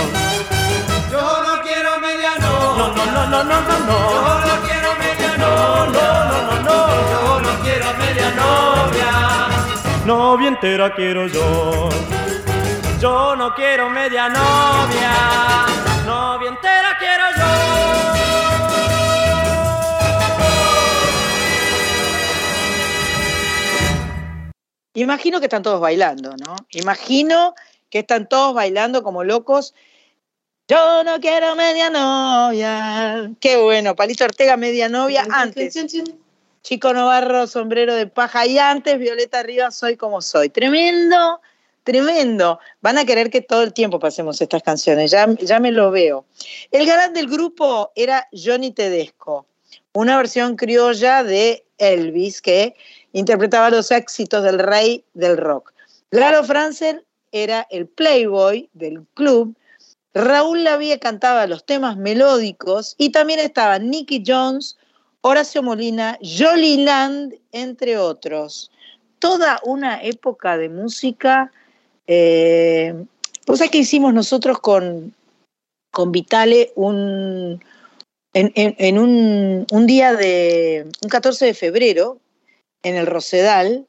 Yo no quiero media novia, no, no, no, no, no, no, no. yo no quiero media novia, no, no, no, no, yo no quiero media novia, novia entera quiero yo. Yo no quiero media novia, novia entera quiero yo. Imagino que están todos bailando, ¿no? Imagino que están todos bailando como locos. Yo no quiero media novia. Qué bueno, Palito Ortega, media novia. Antes, Chico Novarro, sombrero de paja. Y antes, Violeta Rivas, soy como soy. Tremendo Tremendo. Van a querer que todo el tiempo pasemos estas canciones, ya, ya me lo veo. El galán del grupo era Johnny Tedesco, una versión criolla de Elvis que interpretaba los éxitos del rey del rock. Lalo Franzen era el playboy del club. Raúl Lavie cantaba los temas melódicos y también estaban Nicky Jones, Horacio Molina, Jolly Land, entre otros. Toda una época de música eh, cosa que hicimos nosotros con, con Vitale un, en, un, día de, un 14 de febrero, en el Rosedal,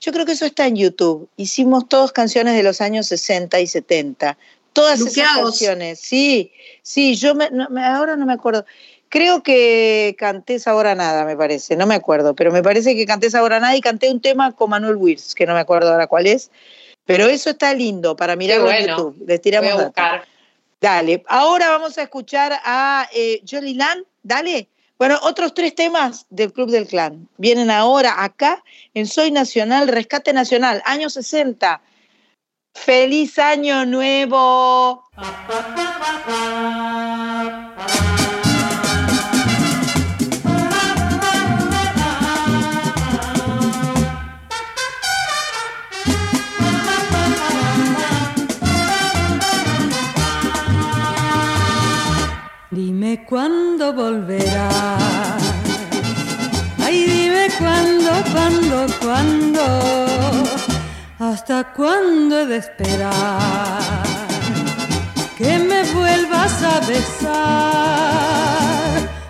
yo creo que eso está en YouTube. Hicimos todas canciones de los años 60 y 70. Todas esas canciones. Sí, sí, yo me, ahora no me acuerdo. Creo que canté Ahora Nada, me parece, no me acuerdo, pero me parece que canté Ahora Nada y canté un tema con Manuel Wirtz, que no me acuerdo ahora cuál es, pero eso está lindo para mirarlo en YouTube. Les tiramos Voy a buscar. Dale, ahora vamos a escuchar a eh, Jolly Land. Dale. Bueno, otros tres temas del Club del Clan. Vienen ahora acá en Soy Nacional, Rescate Nacional, año 60. ¡Feliz Año Nuevo! Dime cuándo volverás. Ay, dime cuándo, cuándo, cuándo. ¿Hasta cuándo he de esperar? Que me vuelvas a besar.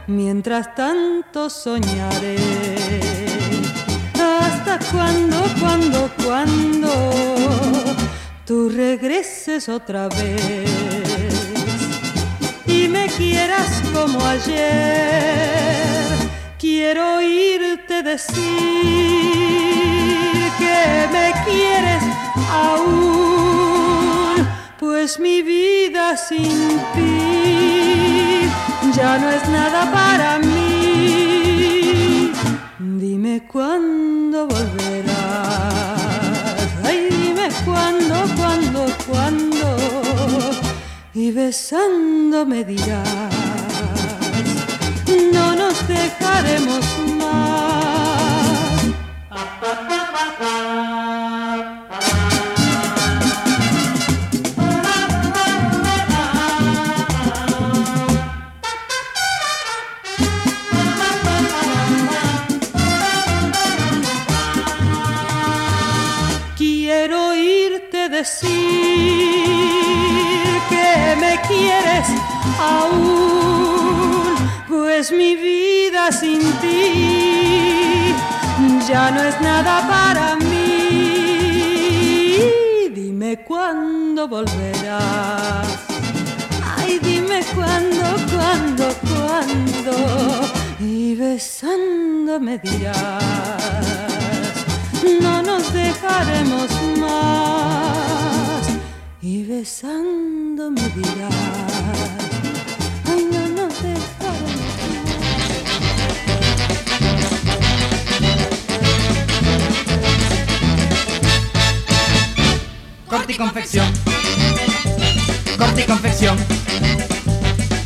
Mientras tanto soñaré. ¿Hasta cuándo, cuándo, cuándo? Tú regreses otra vez y me quieras como ayer. Quiero oírte decir que me quieres aún, pues mi vida sin ti ya no es nada para mí. Dime cuándo volverás. Besándome dirás, no nos dejaremos más. Quiero oírte decir aún, pues mi vida sin ti ya no es nada para mí. Dime cuándo volverás. Ay, dime cuándo, cuándo, cuándo. Y besándome dirás, no nos dejaremos más. Y besando me dirás, Corte y confección, corte y confección,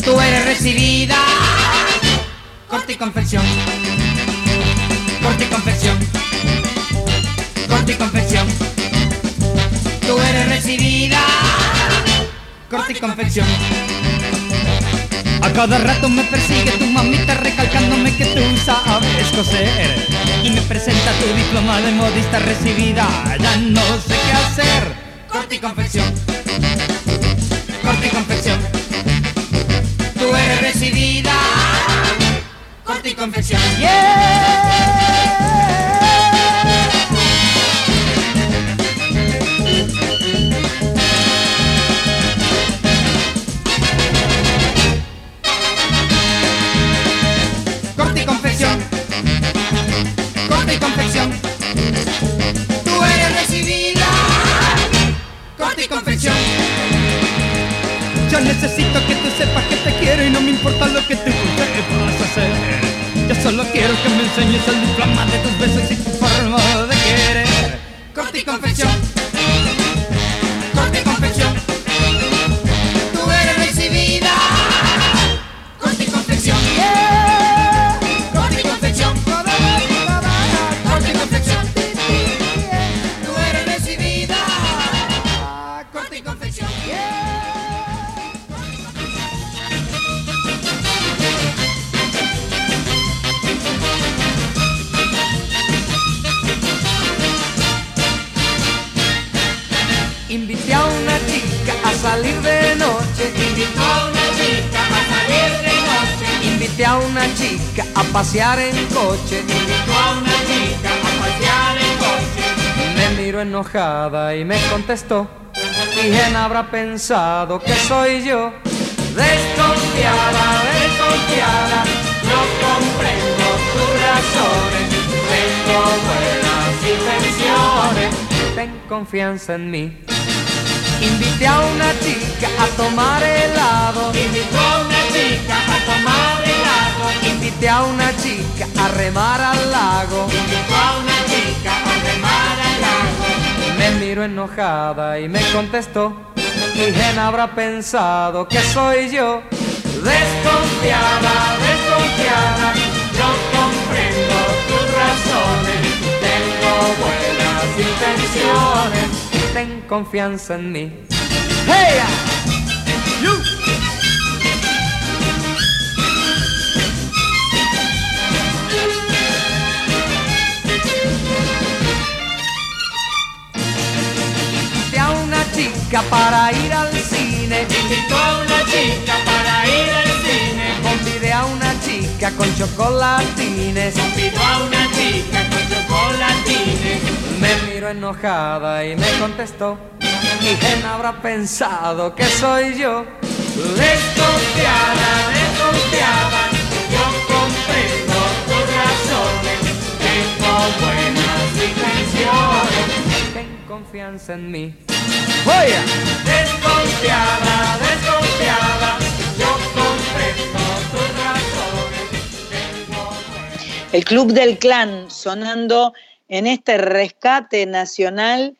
tú eres recibida. Corte y confección, corte y confección, corte y confección, tú eres recibida. Corte y confección. A cada rato me persigue tu mamita recalcándome que tú sabes coser. Y me presenta tu diploma de modista recibida. Ya no sé qué hacer Corte y confección. Corte y confección. Tú eres recibida Corte y confección. Yeah necesito contestó. ¿Quién habrá pensado que soy yo? Desconfiada, desconfiada, no comprendo tus razones. Tengo buenas intenciones, ten confianza en mí. Invité a una chica a tomar helado. Invité a una chica a tomar helado. Invité a una chica a remar al lago. Invité a una chica a remar al lago. Me miró enojada y me contestó. ¿Quién habrá pensado que soy yo? Desconfiada, desconfiada, no comprendo tus razones. Tengo buenas intenciones ten confianza en mí. ¡Hey! Chica para ir al cine. Invitó a una chica para ir al cine. Convidé a una chica con chocolatines. Convidó a una chica con chocolatines. Me miró enojada y me contestó. ¿Y quién habrá pensado que soy yo? Desconfiada, desconfiada, yo comprendo tus razones. Tengo buenas intenciones. Confianza en mí. Voy Desconfiada, desconfiada, yo comprendo tus razones. El Club del Clan sonando en este rescate nacional.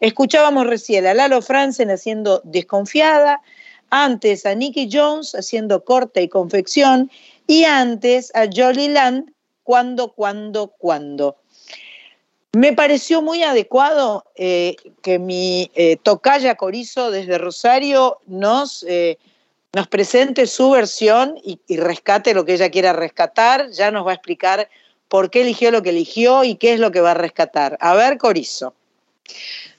Escuchábamos recién a Lalo Franzen haciendo Desconfiada, antes a Nicky Jones haciendo Corte y Confección y antes a Jolly Land, Cuando, Cuando, Cuando. Me pareció muy adecuado eh, que mi eh, tocaya Corizo desde Rosario nos, eh, nos presente su versión y, rescate lo que ella quiera rescatar. Ya nos va a explicar por qué eligió lo que eligió y qué es lo que va a rescatar. A ver, Corizo.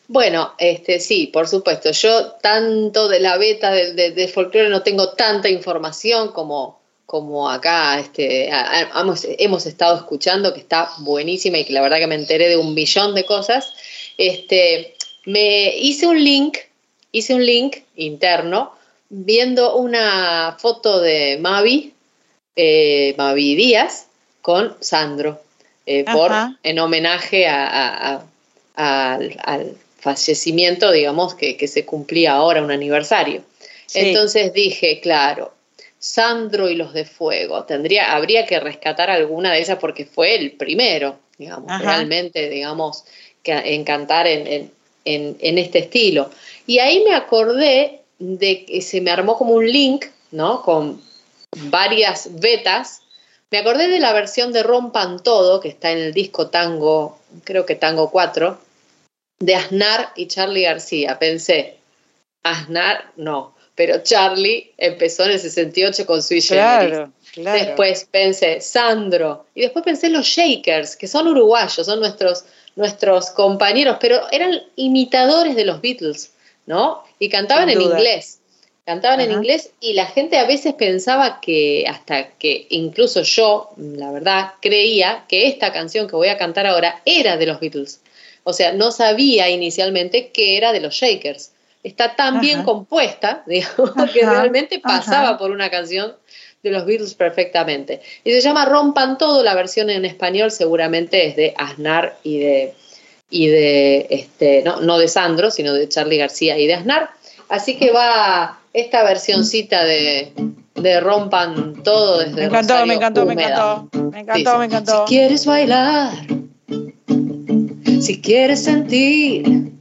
Bueno, este, sí, por supuesto. Yo tanto de la beta de, de, de folclore no tengo tanta información como, como acá este, hemos, hemos, estado escuchando, que está buenísima y que la verdad que me enteré de un millón de cosas. Este, me hice un link, hice un link interno viendo una foto de Mavi, eh, Mavi Díaz, con Sandro, eh, por, en homenaje a, al, al, fallecimiento, digamos, que, que, se cumplía ahora, un aniversario. Sí. Entonces dije, claro, Sandro y los de Fuego, tendría, habría que rescatar alguna de esas porque fue el primero, digamos, Ajá. realmente, digamos, que en cantar en, en, en, en este estilo. Y ahí me acordé de que se me armó como un link, ¿no? Con varias betas me acordé de la versión de Rompan Todo, que está en el disco Tango, creo que Tango 4, de Aznar y Charlie García. Pensé, Aznar, no, pero Charlie empezó en el 68 con Sui Claro, claro. Después pensé Sandro y después pensé los Shakers, que son uruguayos, son nuestros, nuestros compañeros, pero eran imitadores de los Beatles, ¿no? Y cantaban en inglés. Cantaban en inglés y la gente a veces pensaba que, hasta que incluso yo, la verdad, creía que esta canción que voy a cantar ahora era de los Beatles. O sea, no sabía inicialmente que era de los Shakers. Está tan bien compuesta, digamos, que realmente pasaba ajá. por una canción de los Beatles perfectamente. Y se llama Rompan Todo, la versión en español seguramente es de Aznar y de, y de este, no, no de Sandro, sino de Charlie García y de Aznar. Así que va esta versioncita de, de Rompan Todo desde Me encantó, Rosario me encantó, me encantó. Me encantó, Dice, me encantó. Si quieres bailar, si quieres sentir,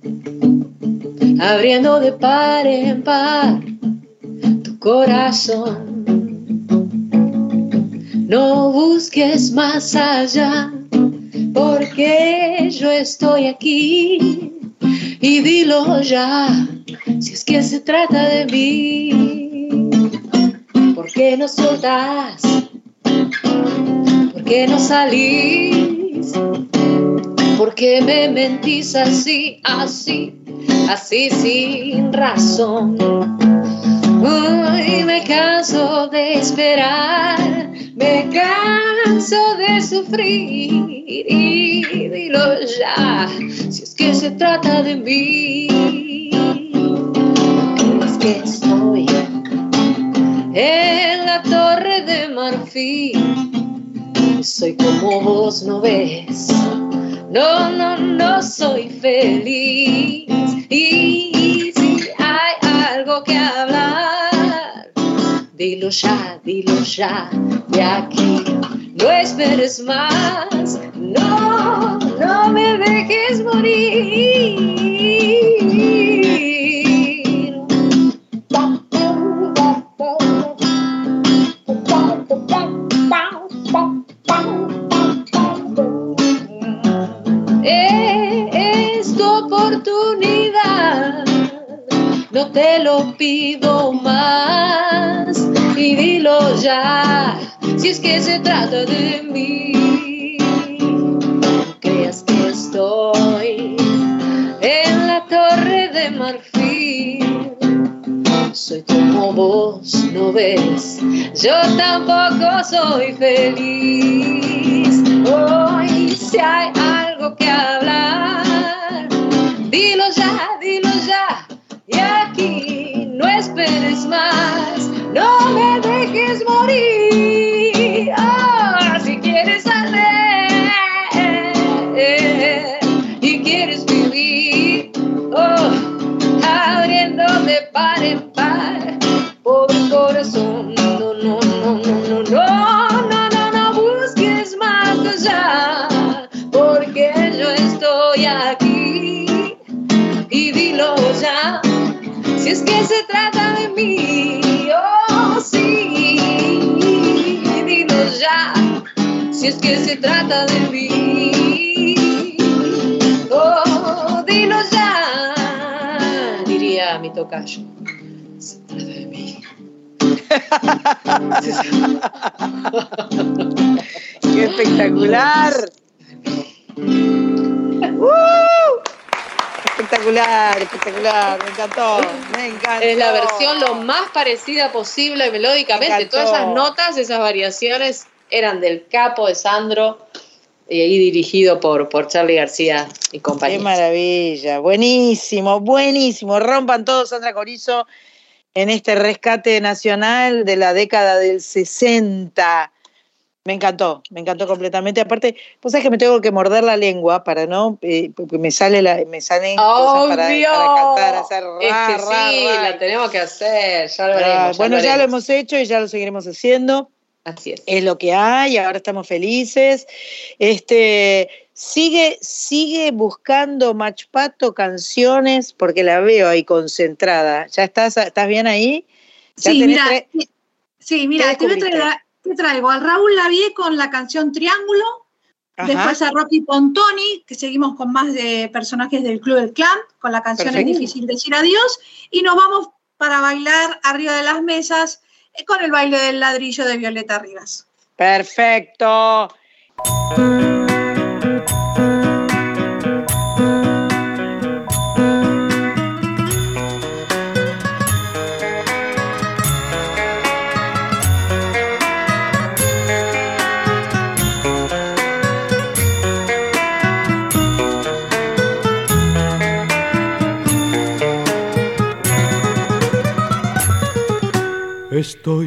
abriendo de par en par tu corazón. No busques más allá, porque yo estoy aquí y dilo ya, si es que se trata de mí. ¿Por qué no soltás? ¿Por qué no salís? ¿Por qué me mentís así, así, así sin razón? Hoy me canso de esperar, me canso de sufrir y dilo ya, si es que se trata de mí. Es que estoy en la torre de marfil, soy como vos no ves. No, no, no soy feliz. Y si hay algo que hablar, dilo ya, dilo ya, de aquí. No esperes más, no, no me dejes morir. Oportunidad, no te lo pido más. Y dilo ya, si es que se trata de mí. Creas que estoy en la torre de marfil. Soy como vos, no ves, yo tampoco soy feliz. Hoy si hay algo que hablar, trata de mí, oh, dilo ya, diría mi tocayo. Se trata de mí. ¡Qué espectacular! ¡Uh! Espectacular, espectacular, me encantó, me encantó. Es la versión lo más parecida posible melódicamente. Me. Todas esas notas, esas variaciones eran del capo de Sandro y ahí dirigido por, por Charlie García y Qué compañía. maravilla, buenísimo, buenísimo. Rompan todos, Sandra Corizo, en este rescate nacional de la década del 60. Me encantó, me encantó completamente. Aparte, pues sabes que me tengo que morder la lengua para no, eh, porque me sale la, me salen cosas para, para cantar, hacer Es ra, que ra, sí, ra. la tenemos que hacer, ya lo Ah, haremos. bueno, ya lo hemos hecho y ya lo seguiremos haciendo. Así es. Es lo que hay, ahora estamos felices. Este, sigue, sigue buscando Machpato canciones, porque la veo ahí concentrada. ¿Ya estás, estás bien ahí? ¿Ya Sí, mira, sí, mira, ¿Qué te, a traigo al Raúl Lavie con la canción Triángulo, Ajá. después a Rocky Pontoni, que seguimos con más de personajes del Club del Clan, con la canción Perfecto. Es difícil decir adiós, y nos vamos para bailar arriba de las mesas con el baile del ladrillo de Violeta Rivas. Perfecto. Estoy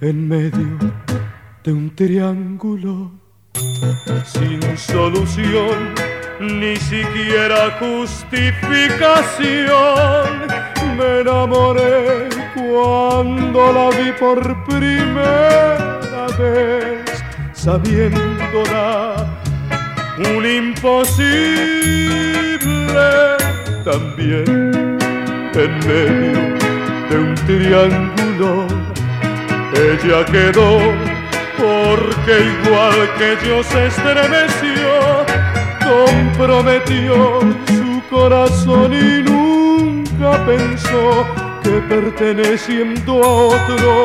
en medio de un triángulo sin solución, ni siquiera justificación. Me enamoré cuando la vi por primera vez, sabiéndola un imposible también en medio de un triángulo. Ella quedó porque igual que yo se estremeció, comprometió su corazón y nunca pensó que perteneciendo a otro,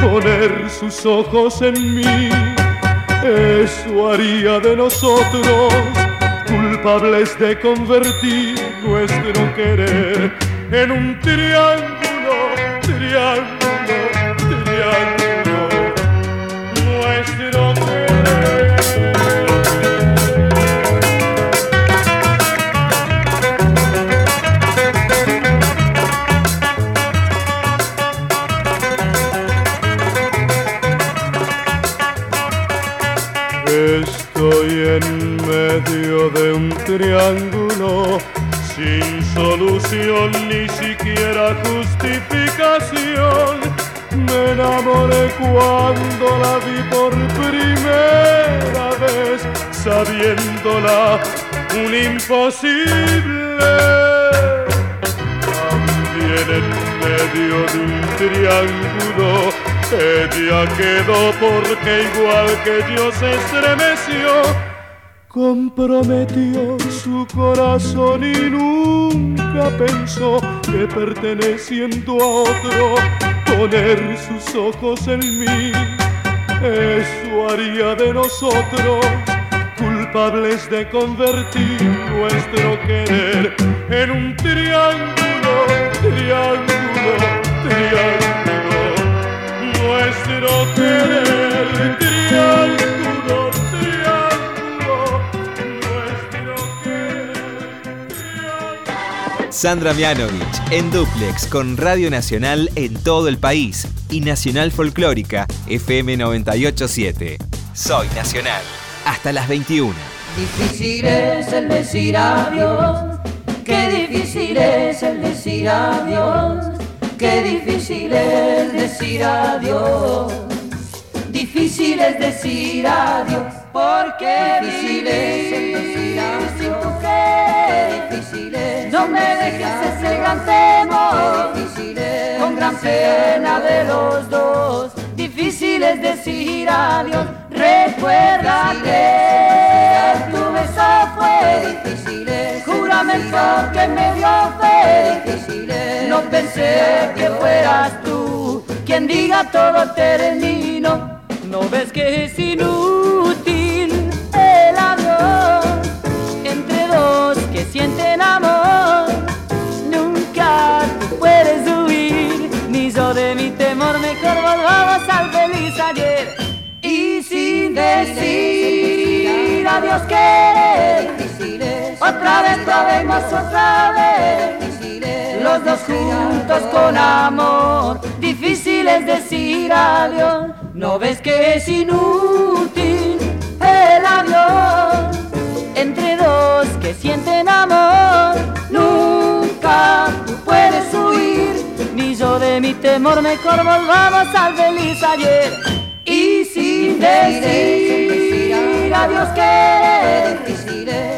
poner sus ojos en mí, eso haría de nosotros culpables de convertir nuestro querer en un triángulo triángulo, triángulo, nuestro querer. Estoy en medio de un triángulo sin solución ni siquiera justificación. Enamoré cuando la vi por primera vez, sabiéndola un imposible. También en medio de un triángulo, ella quedó porque igual que yo se estremeció comprometió su corazón y nunca pensó que perteneciendo a otro poner sus ojos en mí. Eso haría de nosotros culpables de convertir nuestro querer en un triángulo, triángulo, triángulo. Nuestro querer, triángulo, Sandra Mianovich en Duplex con Radio Nacional en todo el país y Nacional Folclórica FM 987. Soy Nacional. Hasta las 21. Difícil es el decir adiós. Qué difícil es el decir adiós. Qué difícil es decir adiós. Difícil es decir adiós. Porque difícil es el decir adiós. Qué difícil es no me dejes ese gran temor. Con gran pena de los dos. Difícil es decir adiós. Recuerda que tu beso fue difícil. Juramento que me dio fe. No pensé que fueras tú quien diga todo termino. No ves que es inútil sienten amor. Nunca puedes huir, ni yo de mi temor, mejor volvamos al feliz ayer. Y sin decir adiós querer, otra vez probemos otra vez. Los dos juntos con amor, difícil es decir adiós. ¿No ves que es inútil el adiós? Entre dos que sienten amor, nunca tú puedes huir, ni yo de mi temor, mejor volvamos al feliz ayer. Y sin decir adiós querer,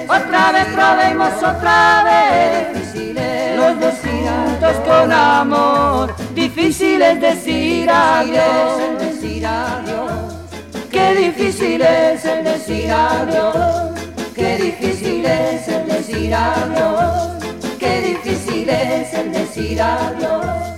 otra vez probemos otra vez. Los dos juntos con amor, difícil es decir adiós. Qué difícil es el decir adiós. Decir adiós. Qué difícil es el decir adiós,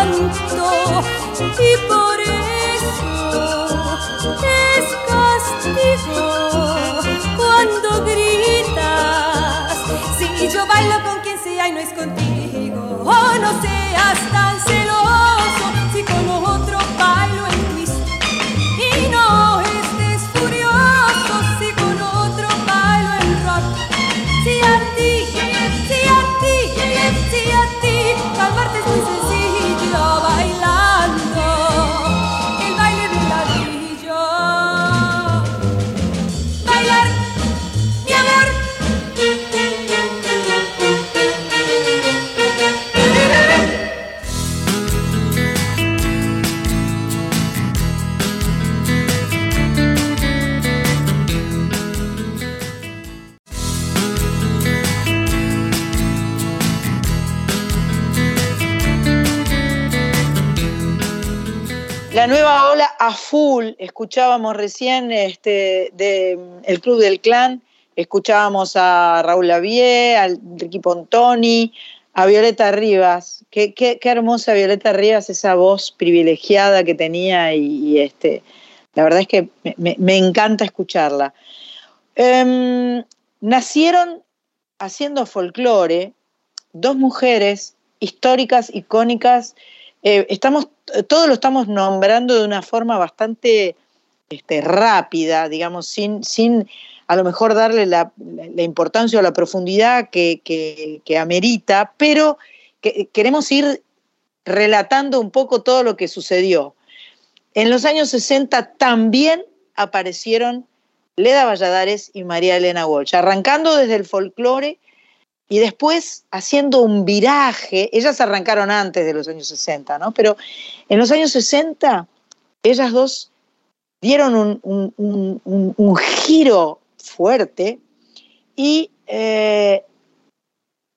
canto escuchábamos recién este, de El Club del Clan, escuchábamos a Raúl Lavie, al Ricky Pontoni, a Violeta Rivas. Qué, qué- qué hermosa Violeta Rivas, esa voz privilegiada que tenía y, este, la verdad es que me encanta escucharla. Em, nacieron haciendo folclore dos mujeres históricas, icónicas. Eh, estamos, todo lo estamos nombrando de una forma bastante este, rápida, digamos, sin, sin a lo mejor darle la, la- importancia o la profundidad que, que- amerita, pero que- queremos ir relatando un poco todo lo que sucedió. En los años 60 también aparecieron Leda Valladares y María Elena Walsh, arrancando desde el folclore y después haciendo un viraje. Ellas arrancaron antes de los años 60, ¿no? Pero en los años 60, ellas dos dieron un, un- un- giro fuerte y eh,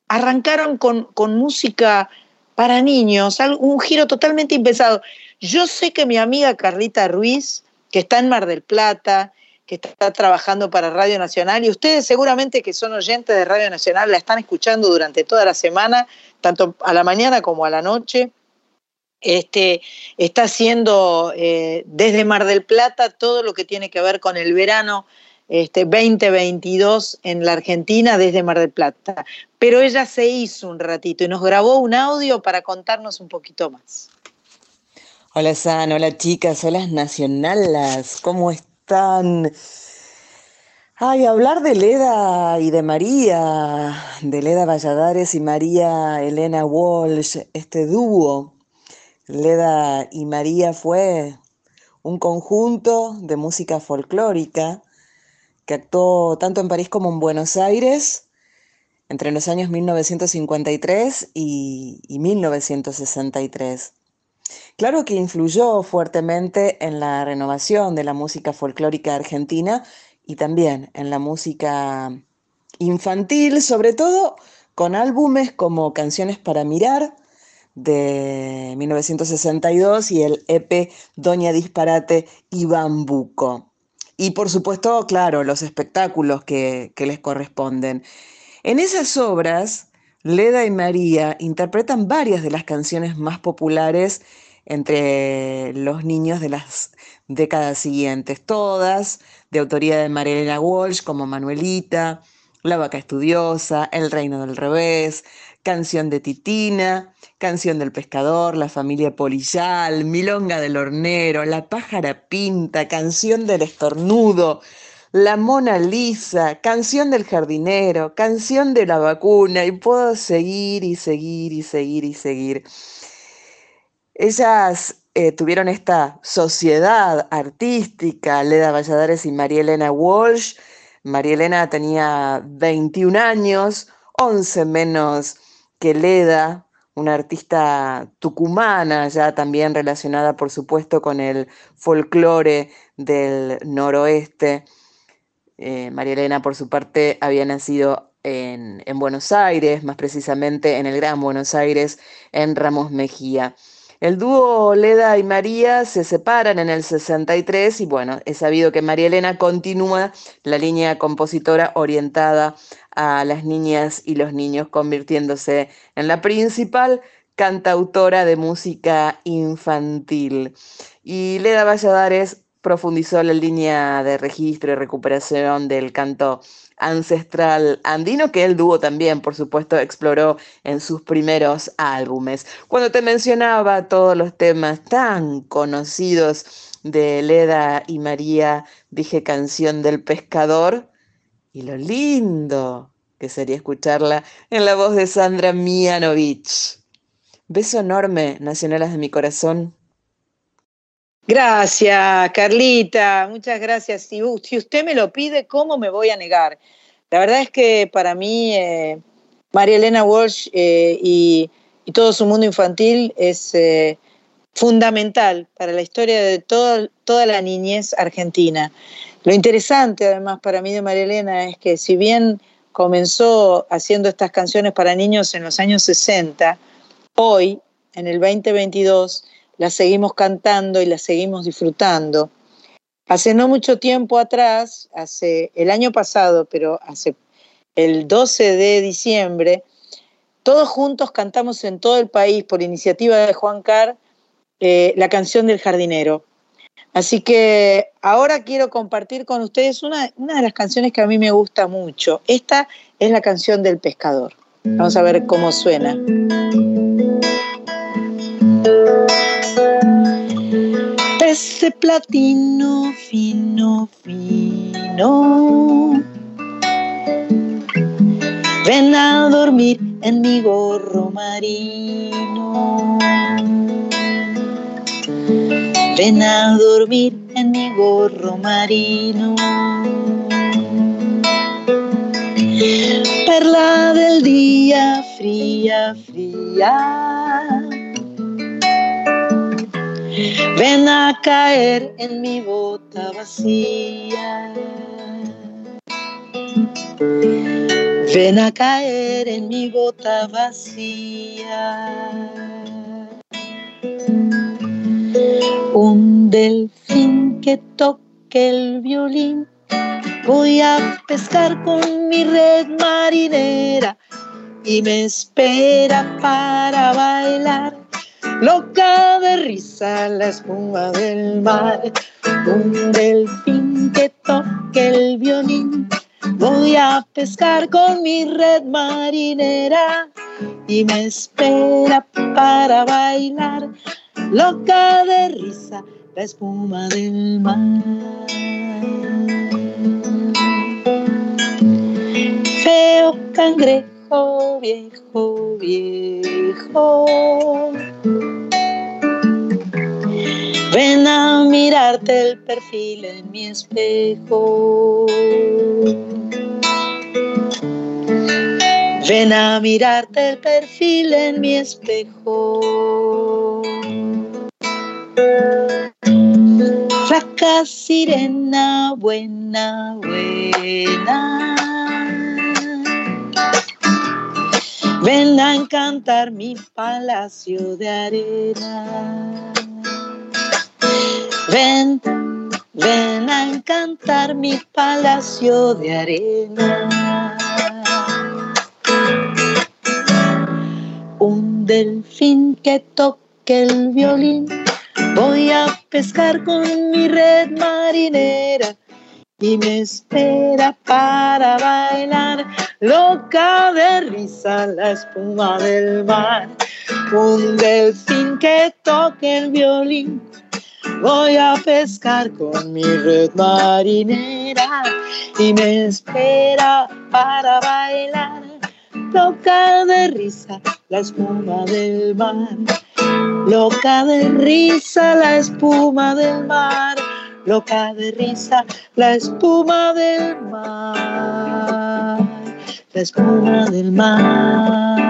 arrancaron con, con música para niños, un giro totalmente impensado. Yo sé que mi amiga Carlita Ruiz, que está en Mar del Plata, que está trabajando para Radio Nacional, y ustedes seguramente que son oyentes de Radio Nacional, la están escuchando durante toda la semana, tanto a la mañana como a la noche. Este, está haciendo eh, desde Mar del Plata todo lo que tiene que ver con el verano este, 2022 en la Argentina desde Mar del Plata. Pero ella se hizo un ratito y nos grabó un audio para contarnos un poquito más. Hola San, hola chicas, hola nacionalas, ¿cómo están? Ay, hablar de Leda y de María, de Leda Valladares y María Elena Walsh, este dúo, Leda y María fue un conjunto de música folclórica que actuó tanto en París como en Buenos Aires entre los años 1953 y, y 1963. Claro que influyó fuertemente en la renovación de la música folclórica argentina y también en la música infantil, sobre todo con álbumes como Canciones para Mirar de 1962 y el EP Doña Disparate y Bambuco. Y por supuesto, claro, los espectáculos que, que les corresponden. En esas obras, Leda y María interpretan varias de las canciones más populares entre los niños de las décadas siguientes, todas de autoría de Marilena Walsh como Manuelita, La vaca estudiosa, El reino del revés, Canción de Titina, Canción del pescador, La familia polillal, Milonga del hornero, La pájara pinta, Canción del estornudo, La Mona Lisa, Canción del jardinero, Canción de la vacuna, y puedo seguir y seguir y seguir y seguir. Ellas eh, tuvieron esta sociedad artística, Leda Valladares y María Elena Walsh. María Elena tenía 21 años, 11 menos que Leda, una artista tucumana, ya también relacionada, por supuesto, con el folclore del noroeste. Eh, María Elena, por su parte, había nacido en, en Buenos Aires, más precisamente en el Gran Buenos Aires, en Ramos Mejía. El dúo Leda y María se separan en el 63 y bueno, es sabido que María Elena continúa la línea compositora orientada a las niñas y los niños, convirtiéndose en la principal cantautora de música infantil. Y Leda Valladares profundizó la línea de registro y recuperación del canto ancestral andino que el dúo también, por supuesto, exploró en sus primeros álbumes. Cuando te mencionaba todos los temas tan conocidos de Leda y María, dije canción del pescador y lo lindo que sería escucharla en la voz de Sandra Mianovich. Beso enorme, nacionales de mi corazón. Gracias, Carlita, muchas gracias. Si, si, usted me lo pide, ¿cómo me voy a negar? La verdad es que para mí, eh, María Elena Walsh eh, y, todo su mundo infantil es eh, fundamental para la historia de todo, toda la niñez argentina. Lo interesante, además, para mí de María Elena es que si bien comenzó haciendo estas canciones para niños en los años 60, hoy, en el 2022, las seguimos cantando y las seguimos disfrutando. Hace no mucho tiempo atrás, hace el año pasado, pero hace el 12 de diciembre, todos juntos cantamos en todo el país, por iniciativa de Juan Carr, eh, la canción del jardinero. Así que ahora quiero compartir con ustedes una, una de las canciones que a mí me gusta mucho. Esta es la canción del pescador. Vamos a ver cómo suena. Ese platino fino, fino. Ven a dormir en mi gorro marino. Ven a dormir en mi gorro marino. Perla del día fría, fría Ven a caer en mi bota vacía. Ven a caer en mi bota vacía. Un delfín que toque el violín. Voy a pescar con mi red marinera y me espera para bailar loca de risa la espuma del mar, un delfín que toque el violín. Voy a pescar con mi red marinera y me espera para bailar, loca de risa la espuma del mar. Feo cangrejo viejo, viejo Ven a mirarte el perfil en mi espejo. Ven a mirarte el perfil en mi espejo. Flaca sirena, buena, buena. Ven a encantar mi palacio de arena. Ven, ven a encantar mi palacio de arena. Un delfín que toque el violín, voy a pescar con mi red marinera y me espera para bailar, loca de risa la espuma del mar. Un delfín que toque el violín, voy a pescar con mi red marinera y me espera para bailar, loca de risa la espuma del mar. Loca de risa la espuma del mar loca de risa, la espuma del mar, la espuma del mar.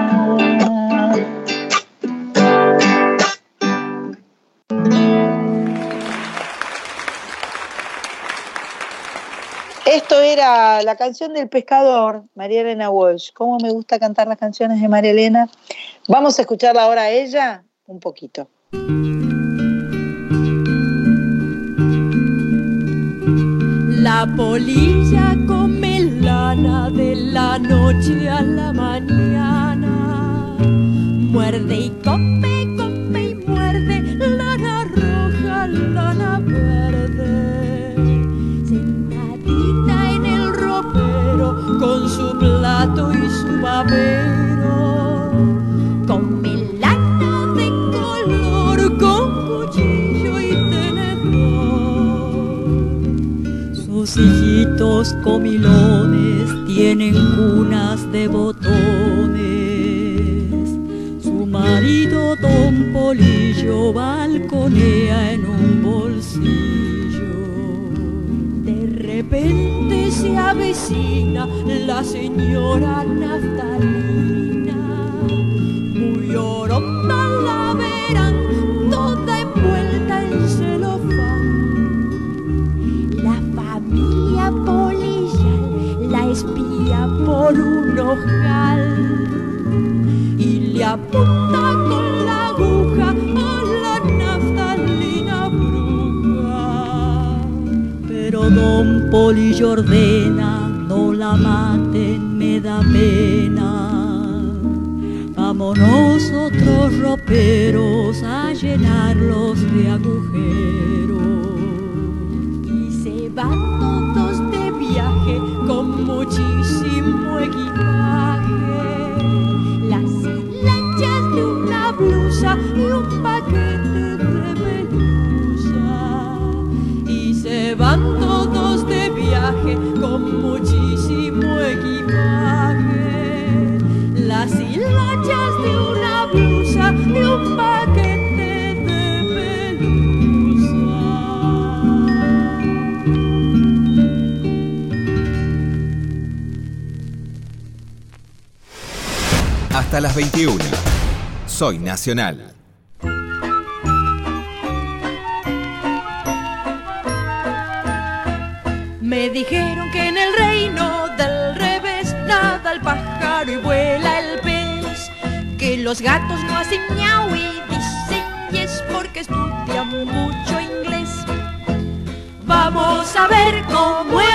Esto era la canción del pescador, María Elena Walsh. ¿Cómo me gusta cantar las canciones de María Elena? Vamos a escucharla ahora a ella un poquito. La polilla come lana de la noche a la mañana. Muerde y come, come y muerde lana roja, lana verde. Sentadita en el ropero con su plato y su babero. Sus hijitos comilones tienen cunas de botones. Su marido Don Polillo balconea en un bolsillo. De repente se avecina la señora Naftalina. Muy oronda espía por un ojal y le apunta con la aguja a la naftalina bruja. Pero don Polillo ordena, no la maten, me da pena. Vámonos otros roperos a llenarlos de agujeros y se van todos de viaje con muchísimo equipaje. Las hilachas de una blusa y un paquete de pelusa. Y se van todos de viaje con muchísimo equipaje. Las hilachas de una blusa y un paquete Hasta las 21. Soy Nacional. Me dijeron que en el reino del revés nada el pájaro y vuela el pez, que los gatos no hacen miau y dicen yes porque estudian mucho inglés. Vamos a ver cómo es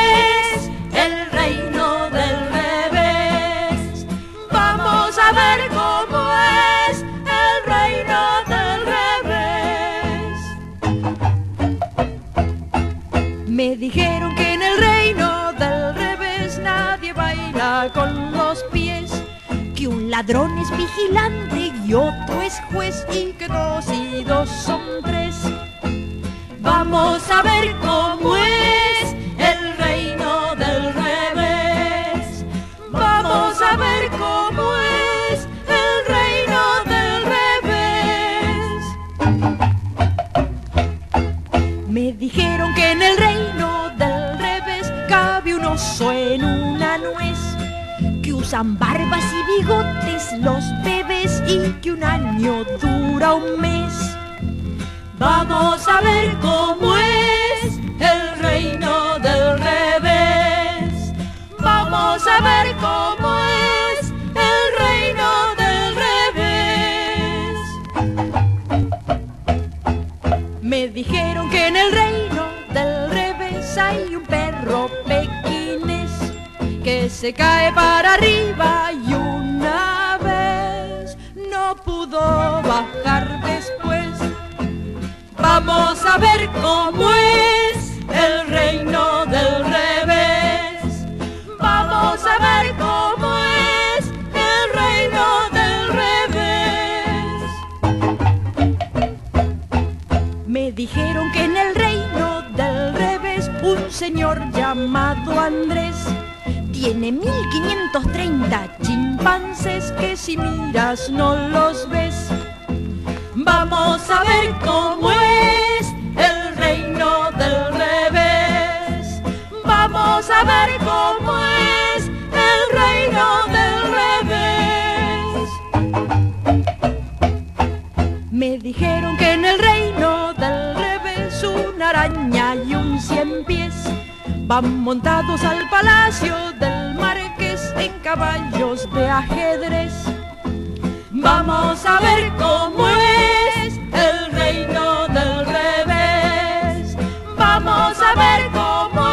dijeron que en el reino del revés nadie baila con los pies, que un ladrón es vigilante y otro es juez y que dos y dos son tres. Vamos a ver cómo usan barbas y bigotes los bebés y que un año dura un mes. Vamos a ver cómo es el reino del revés. Vamos a ver cómo es el reino del revés. Me dijeron que en el reino del revés hay un perro se cae para arriba y una vez no pudo bajar después. Vamos a ver cómo es el reino del revés. Vamos a ver cómo es el reino del revés. Me dijeron que en el reino del revés un señor llamado Andrés tiene 1530 chimpancés que si miras no los ves. Vamos a ver cómo es el reino del revés. Vamos a ver cómo es el reino del revés. Me dijeron que en el reino del revés una araña y un cien van montados al palacio del marqués en caballos de ajedrez. Vamos a ver cómo es el reino del revés. Vamos a ver cómo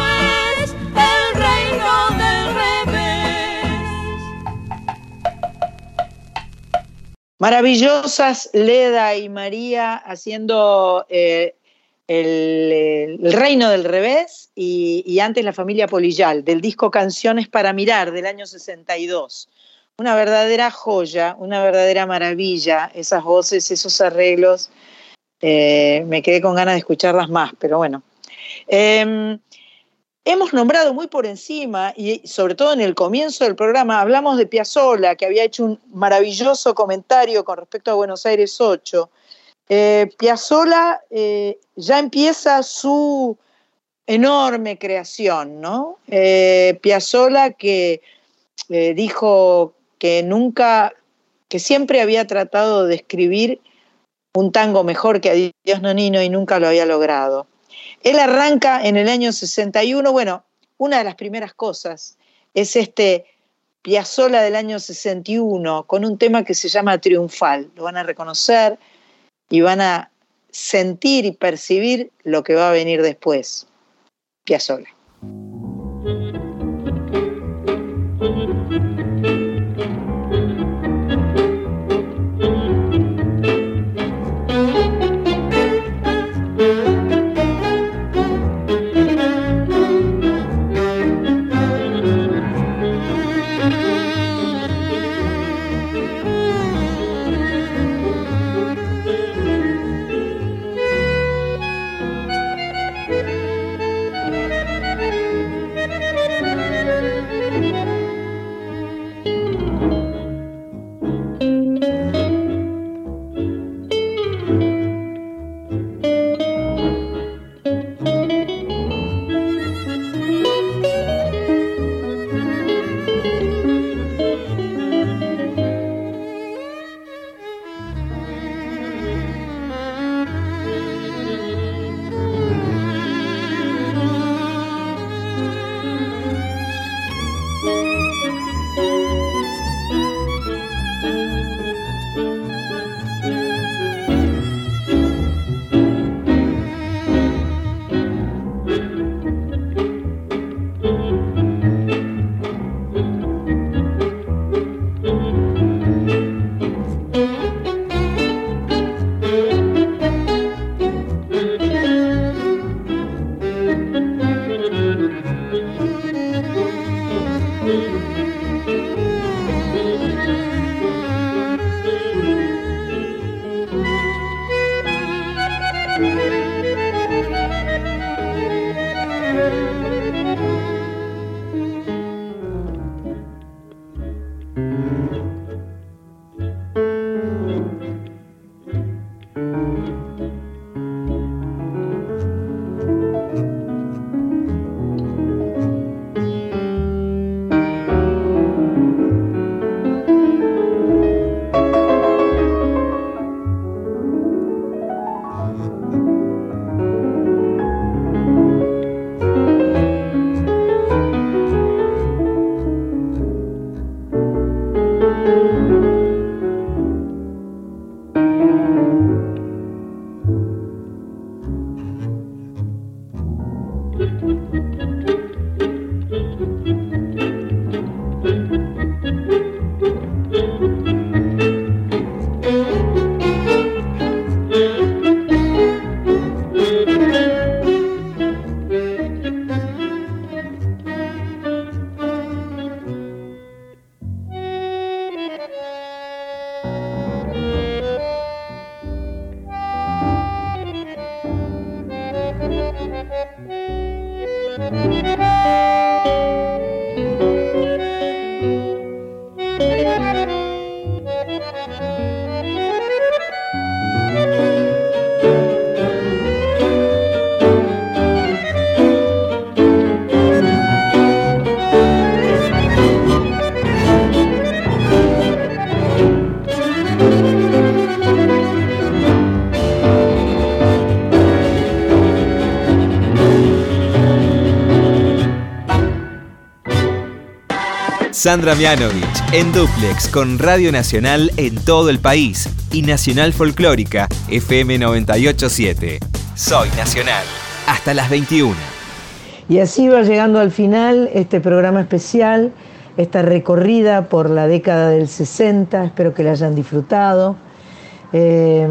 es el reino del revés. Maravillosas Leda y María haciendo eh, el, el, Reino del Revés y, antes la familia Polillal, del disco Canciones para Mirar del año 62 una verdadera joya, una verdadera maravilla, esas voces, esos arreglos. Eh, me quedé con ganas de escucharlas más, pero bueno. Eh, hemos nombrado muy por encima, y sobre todo en el comienzo del programa, hablamos de Piazzolla, que había hecho un maravilloso comentario con respecto a Buenos Aires 8. Eh, Piazzolla ya empieza su enorme creación, ¿no? Piazzolla que dijo que nunca, que siempre había tratado de escribir un tango mejor que Adiós Nonino y nunca lo había logrado. Él arranca en el año 61, bueno, una de las primeras cosas es este Piazzola del año 61 con un tema que se llama Triunfal. Lo van a reconocer y van a sentir y percibir lo que va a venir después. Piazzola. Sandra Mianovich en Duplex con Radio Nacional en todo el país y Nacional Folclórica FM 987. Soy Nacional. Hasta las 21. Y así va llegando al final este programa especial, esta recorrida por la década del 60. Espero que la hayan disfrutado. Eh,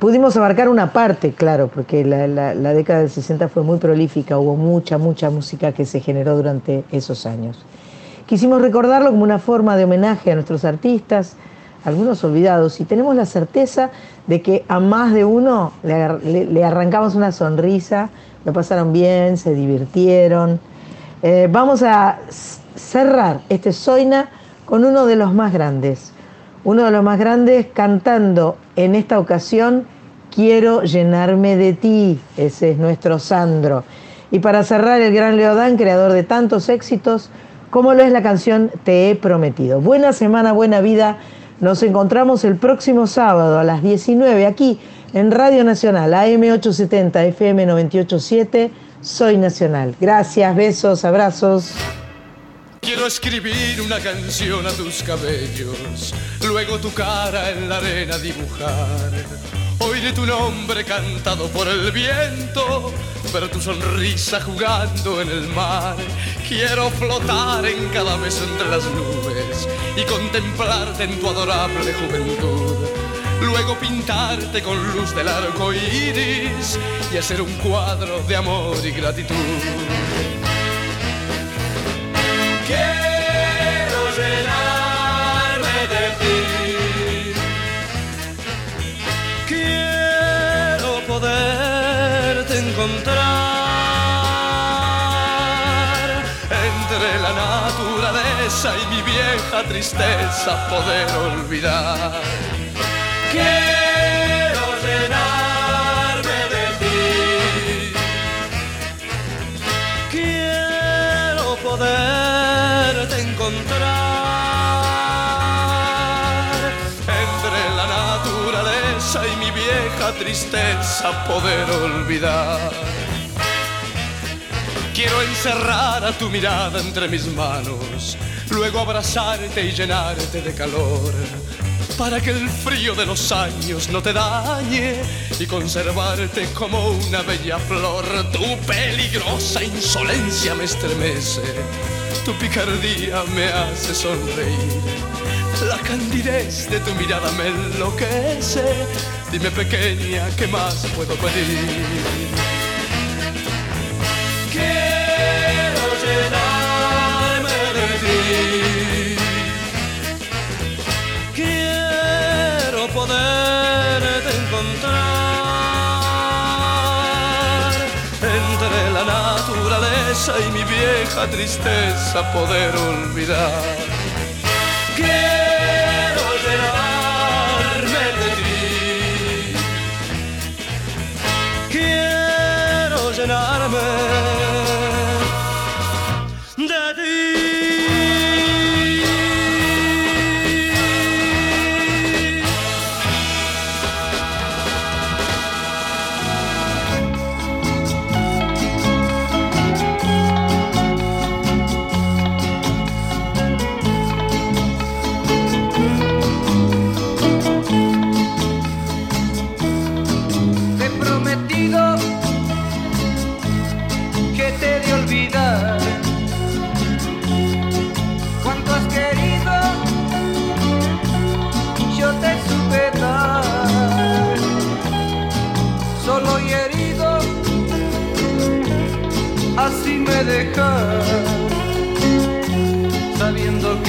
pudimos abarcar una parte, claro, porque la, la década del 60 fue muy prolífica, hubo mucha, mucha música que se generó durante esos años. Quisimos recordarlo como una forma de homenaje a nuestros artistas, algunos olvidados, y tenemos la certeza de que a más de uno le, arrancamos una sonrisa, lo pasaron bien, se divirtieron. Eh, vamos a cerrar este Soina con uno de los más grandes, uno de los más grandes cantando en esta ocasión Quiero llenarme de ti, ese es nuestro Sandro. Y para cerrar, el gran Leodán, creador de tantos éxitos, como lo es la canción Te he prometido. Buena semana, buena vida. Nos encontramos el próximo sábado a las 19 aquí en Radio Nacional, AM870, FM 987. Soy Nacional. Gracias, besos, abrazos. Quiero escribir una canción a tus cabellos, luego tu cara en la arena dibujar Oiré tu nombre cantado por el viento, ver tu sonrisa jugando en el mar. Quiero flotar en cada beso entre las nubes y contemplarte en tu adorable juventud. Luego pintarte con luz del arco iris y hacer un cuadro de amor y gratitud. Quiero llenarme vieja tristeza poder olvidar. Quiero llenarme de ti. Quiero poderte encontrar entre la naturaleza y mi vieja tristeza poder olvidar. Quiero encerrar a tu mirada entre mis manos, luego abrazarte y llenarte de calor, para que el frío de los años no te dañe y conservarte como una bella flor. Tu peligrosa insolencia me estremece, tu picardía me hace sonreír. La candidez de tu mirada me enloquece. Dime pequeña, ¿qué más puedo pedir? Entre la naturaleza y mi vieja tristeza poder olvidar.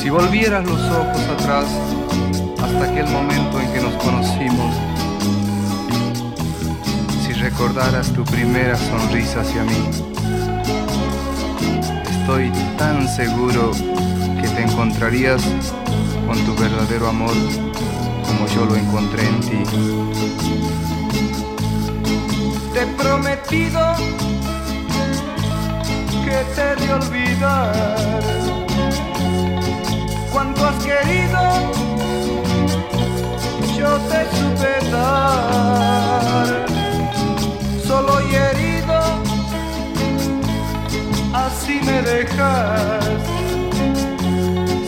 Si volvieras los ojos atrás hasta aquel momento en que nos conocimos, si recordaras tu primera sonrisa hacia mí, estoy tan seguro que te encontrarías con tu verdadero amor como yo lo encontré en ti. Te he prometido que te de olvidar. Cuanto has querido, yo te supe dar, solo y herido, así me dejas,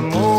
Amor.